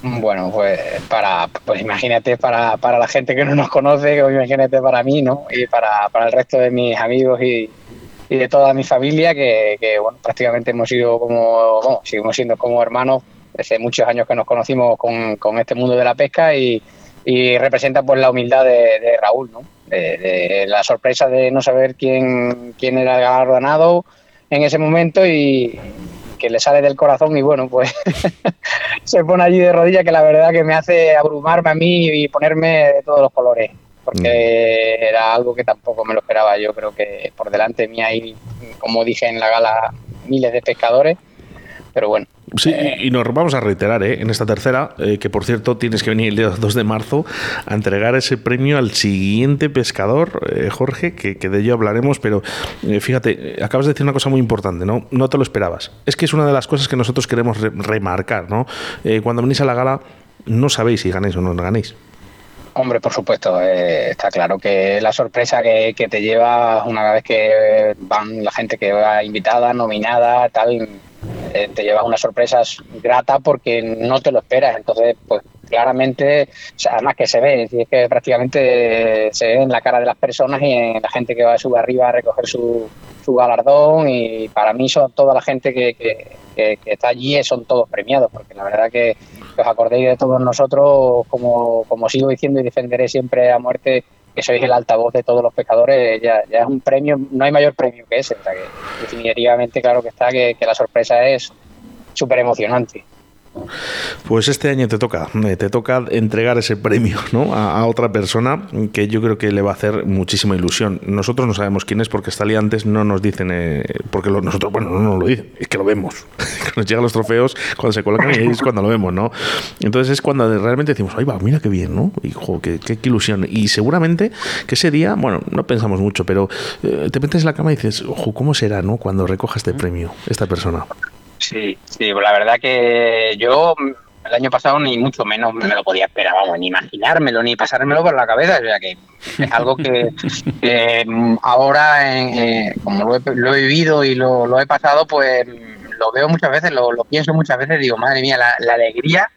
Bueno, pues para, pues imagínate para, para la gente que no nos conoce, imagínate para mí, ¿no? Y para, para el resto de mis amigos y, y de toda mi familia, que, que, prácticamente hemos sido como, bueno, seguimos siendo como hermanos hace muchos años que nos conocimos con, este mundo de la pesca y, representa pues la humildad de, Raúl, ¿no? La sorpresa de no saber quién, quién era el galardonado en ese momento y que le sale del corazón y bueno, pues se pone allí de rodillas que la verdad que me hace abrumarme a mí y ponerme de todos los colores porque mm. era algo que tampoco me lo esperaba. Yo creo que por delante mí hay, como dije en la gala, miles de pescadores, pero bueno. Sí, y nos vamos a reiterar ¿eh? en esta tercera, eh, que por cierto tienes que venir el día 2 de marzo a entregar ese premio al siguiente pescador, eh, Jorge, que, que, de ello hablaremos, pero eh, fíjate, acabas de decir una cosa muy importante, ¿no? No te lo esperabas. Es que es una de las cosas que nosotros queremos re remarcar, ¿no? Eh, cuando venís a la gala, no sabéis si ganéis o no ganéis. Hombre, por supuesto, eh, está claro que la sorpresa que, te lleva una vez que van la gente que va invitada, nominada, tal, eh, te llevas una sorpresa grata porque no te lo esperas. Entonces, pues claramente, además que se ve, es, que prácticamente se ve en la cara de las personas y en la gente que va a subir arriba a recoger su, su galardón y para mí son toda la gente que, que, que, que está allí son todos premiados, porque la verdad que os acordéis de todos nosotros, como, como sigo diciendo y defenderé siempre a muerte, que sois el altavoz de todos los pescadores, ya, ya es un premio, no hay mayor premio que ese. O sea que definitivamente, claro que está, que, que la sorpresa es súper emocionante. Pues este año te toca, eh, te toca entregar ese premio ¿no? a, otra persona que yo creo que le va a hacer muchísima ilusión. Nosotros no sabemos quién es porque hasta antes no nos dicen, eh, porque nosotros, bueno, no nos lo dicen, es que lo vemos. nos llegan los trofeos cuando se colocan y es cuando lo vemos, ¿no? Entonces es cuando realmente decimos, ay va, mira qué bien, ¿no? Hijo, qué, ilusión. Y seguramente que ese día, bueno, no pensamos mucho, pero eh, te metes en la cama y dices, ojo, ¿cómo será, ¿no? Cuando recoja este premio, esta persona. Sí, sí, pues la verdad que yo el año pasado ni mucho menos me lo podía esperar, vamos, ni imaginármelo, ni pasármelo por la cabeza, o sea que es algo que, que ahora, eh, como lo he, lo he, vivido y lo, lo, he pasado, pues lo veo muchas veces, lo, lo pienso muchas veces, digo, madre mía, la, la, alegría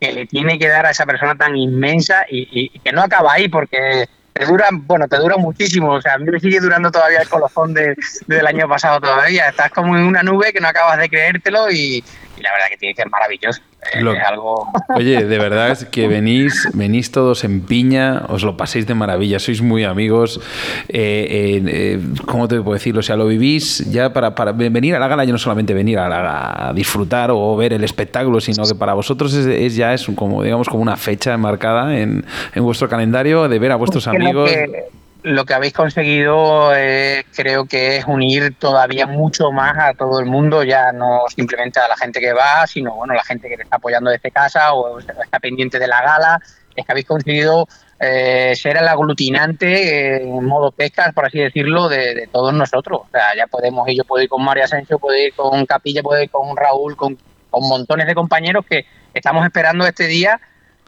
que le tiene que dar a esa persona tan inmensa y, y, y que no acaba ahí porque te dura, bueno, te dura muchísimo, o sea, a mí me sigue durando todavía el colofón de, del año pasado todavía, estás como en una nube que no acabas de creértelo y, y la verdad que tiene que ser maravilloso. Lo, es algo... Oye, de verdad es que venís, venís todos en piña, os lo paséis de maravilla, sois muy amigos. Eh, eh, ¿Cómo te puedo decir? O sea, lo vivís ya para, para venir a la gala, ya no solamente venir a, la, a, disfrutar o ver el espectáculo, sino que para vosotros es, es ya es como, digamos, como una fecha marcada en, en vuestro calendario de ver a vuestros amigos. Que lo que habéis conseguido eh, creo que es unir todavía mucho más a todo el mundo, ya no simplemente a la gente que va, sino bueno, la gente que te está apoyando desde casa o está pendiente de la gala, es que habéis conseguido eh, ser el aglutinante eh, en modo pesca, por así decirlo, de, todos nosotros. O sea, ya podemos ir, yo puedo ir con María Asensio, puedo ir con Capilla, puedo ir con Raúl, con, con montones de compañeros que estamos esperando este día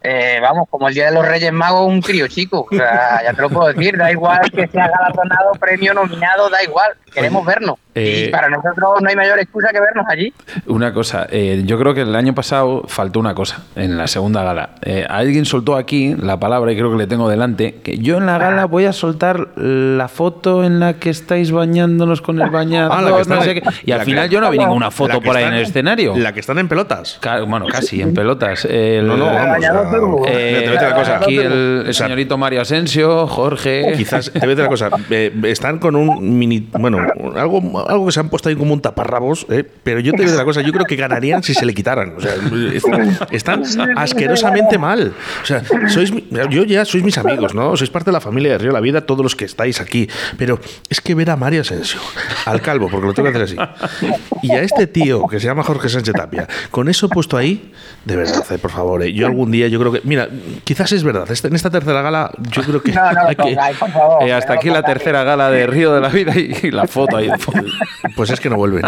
eh, vamos, como el Día de los Reyes Magos, un crío chico. O sea, ya te lo puedo decir, da igual que sea galardonado, premio, nominado, da igual, queremos vernos. Eh, y para nosotros no hay mayor excusa que vernos allí. Una cosa, eh, yo creo que el año pasado faltó una cosa en la segunda gala. Eh, alguien soltó aquí la palabra, y creo que le tengo delante, que yo en la gala voy a soltar la foto en la que estáis bañándonos con el bañador. Ah, no sé y al final que, yo no vi ninguna foto por ahí en el escenario. La que están en pelotas. Bueno, casi en pelotas. El, no, no, vamos. Eh, cosa. Aquí el, el, señorito Mario Asensio, Jorge. Quizás, te voy a decir una cosa. Eh, están con un mini. Bueno, algo, algo que se han puesto ahí como un taparrabos, eh, pero yo te decir una cosa. Yo creo que ganarían si se le quitaran. O sea, están, están asquerosamente mal. O sea, sois, yo ya sois mis amigos, ¿no? Sois parte de la familia de Río La Vida, todos los que estáis aquí. Pero es que ver a Mario Asensio, al calvo, porque lo tengo que hacer así, y a este tío que se llama Jorge Sánchez Tapia, con eso puesto ahí, de verdad, por favor, yo algún día yo creo que, mira, quizás es verdad, en esta tercera gala yo creo que... No, no, hay que por favor, eh, hasta aquí la tercera gala de Río de la Vida y, y la foto ahí de fondo. Pues es que no vuelven.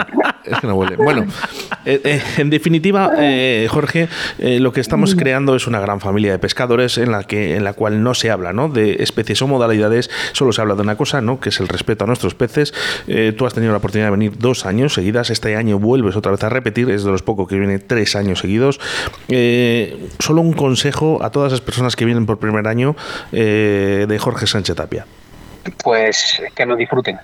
Es que no huele. Bueno, eh, eh, en definitiva, eh, Jorge, eh, lo que estamos creando es una gran familia de pescadores en la que en la cual no se habla ¿no? de especies o modalidades, solo se habla de una cosa, ¿no? que es el respeto a nuestros peces. Eh, tú has tenido la oportunidad de venir dos años seguidas, este año vuelves otra vez a repetir, es de los pocos que viene tres años seguidos. Eh, solo un consejo a todas las personas que vienen por primer año eh, de Jorge Sánchez Tapia. pues que lo disfruten.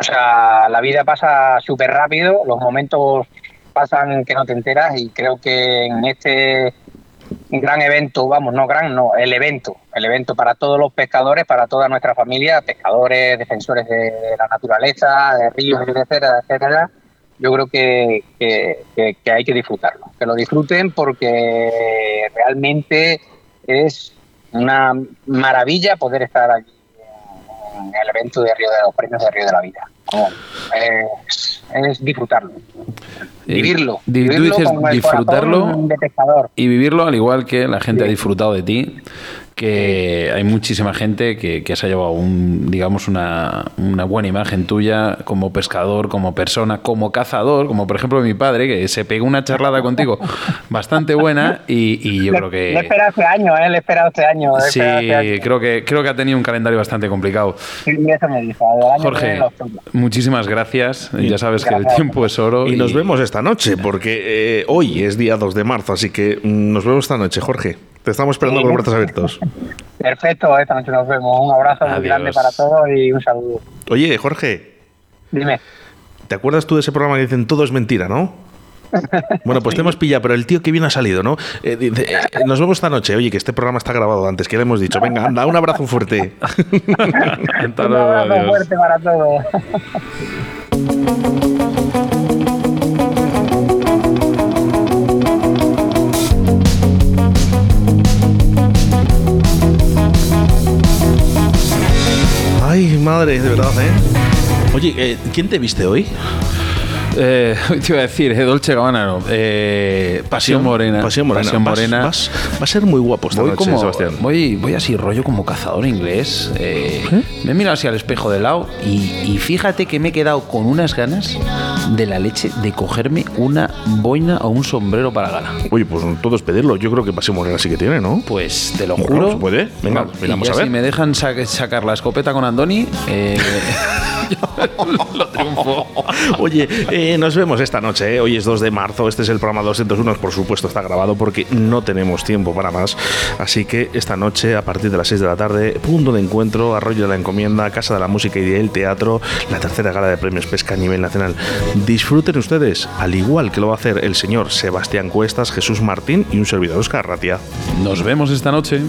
O sea, la vida pasa súper rápido, los momentos pasan que no te enteras y creo que en este gran evento, vamos, no gran, no, el evento, el evento para todos los pescadores, para toda nuestra familia, pescadores, defensores de, la naturaleza, de ríos, etcétera, etcétera, yo creo que, que- que- hay que disfrutarlo, que lo disfruten porque realmente es una maravilla poder estar aquí el evento de Río de los premios de Río de la Vida. Como, es, es disfrutarlo, Eh, vivirlo, di- tú vivirlo dices con el disfrutarlo de y vivirlo al igual que la gente ha disfrutado de ti, que hay muchísima gente que, que se ha llevado un, digamos una, una buena imagen tuya como pescador, como persona, como cazador, como por ejemplo mi padre, que se pegó una charlada contigo bastante buena y, y yo Le- creo Le he que... esperado este año, ¿eh? Le he esperado este año. Sí, este año. creo que, creo que ha tenido un calendario bastante complicado. Sí, eso me dijo. que Jorge, muchísimas gracias. Ya sabes que el tiempo es oro. Y nos vemos esta noche, porque eh, hoy es día 2 de marzo, así que mm, nos vemos esta noche, Jorge. Te estamos esperando con los brazos abiertos. Perfecto, esta noche nos vemos. Un abrazo muy Adiós. grande para todos y un saludo. Oye, Jorge, Dime. ¿te acuerdas tú de ese programa que dicen todo es mentira, no? Bueno, pues te hemos pillado, pero el tío que bien ha salido, ¿no? Eh, dice, eh, nos vemos esta noche. Oye, que este programa está grabado antes, que le hemos dicho. Venga, anda, un abrazo fuerte. Un abrazo fuerte para todos. Ay, madre, de verdad, ¿eh? Oye, eh, ¿quién te viste hoy? Eh, te iba a decir, eh, Dolce Gabbana, no. Eh, Pasión Morena. Pasión Morena. Pasión Morena. vas- va a ser muy guapo esta Voy, noche, como, Sebastián. voy, voy así rollo como cazador inglés. eh, Me he mirado así al espejo de lado y, y fíjate que me he quedado con unas ganas de la leche de cogerme una boina o un sombrero para gala. Oye, pues todo es pedirlo. Yo creo que Pasión Morena sí que tiene, ¿no? Pues te lo Bueno, juro. ¿se puede? Venga, miramos a ver. Si me dejan sa- sacar la escopeta con Andoni, eh, lo triunfo. Oye, eh, nos vemos esta noche. ¿eh? Hoy es 2 de marzo. Este es el programa 201. Por supuesto, está grabado porque no tenemos tiempo para más. Así que esta noche, a partir de las 6 de la tarde, punto de encuentro, Arroyo de la Encomienda, Casa de la Música y del Teatro, la tercera gala de premios pesca a nivel nacional. Disfruten ustedes, al igual que lo va a hacer el señor Sebastián Cuestas, Jesús Martín y un servidor Oscar Ratia. Nos vemos esta noche.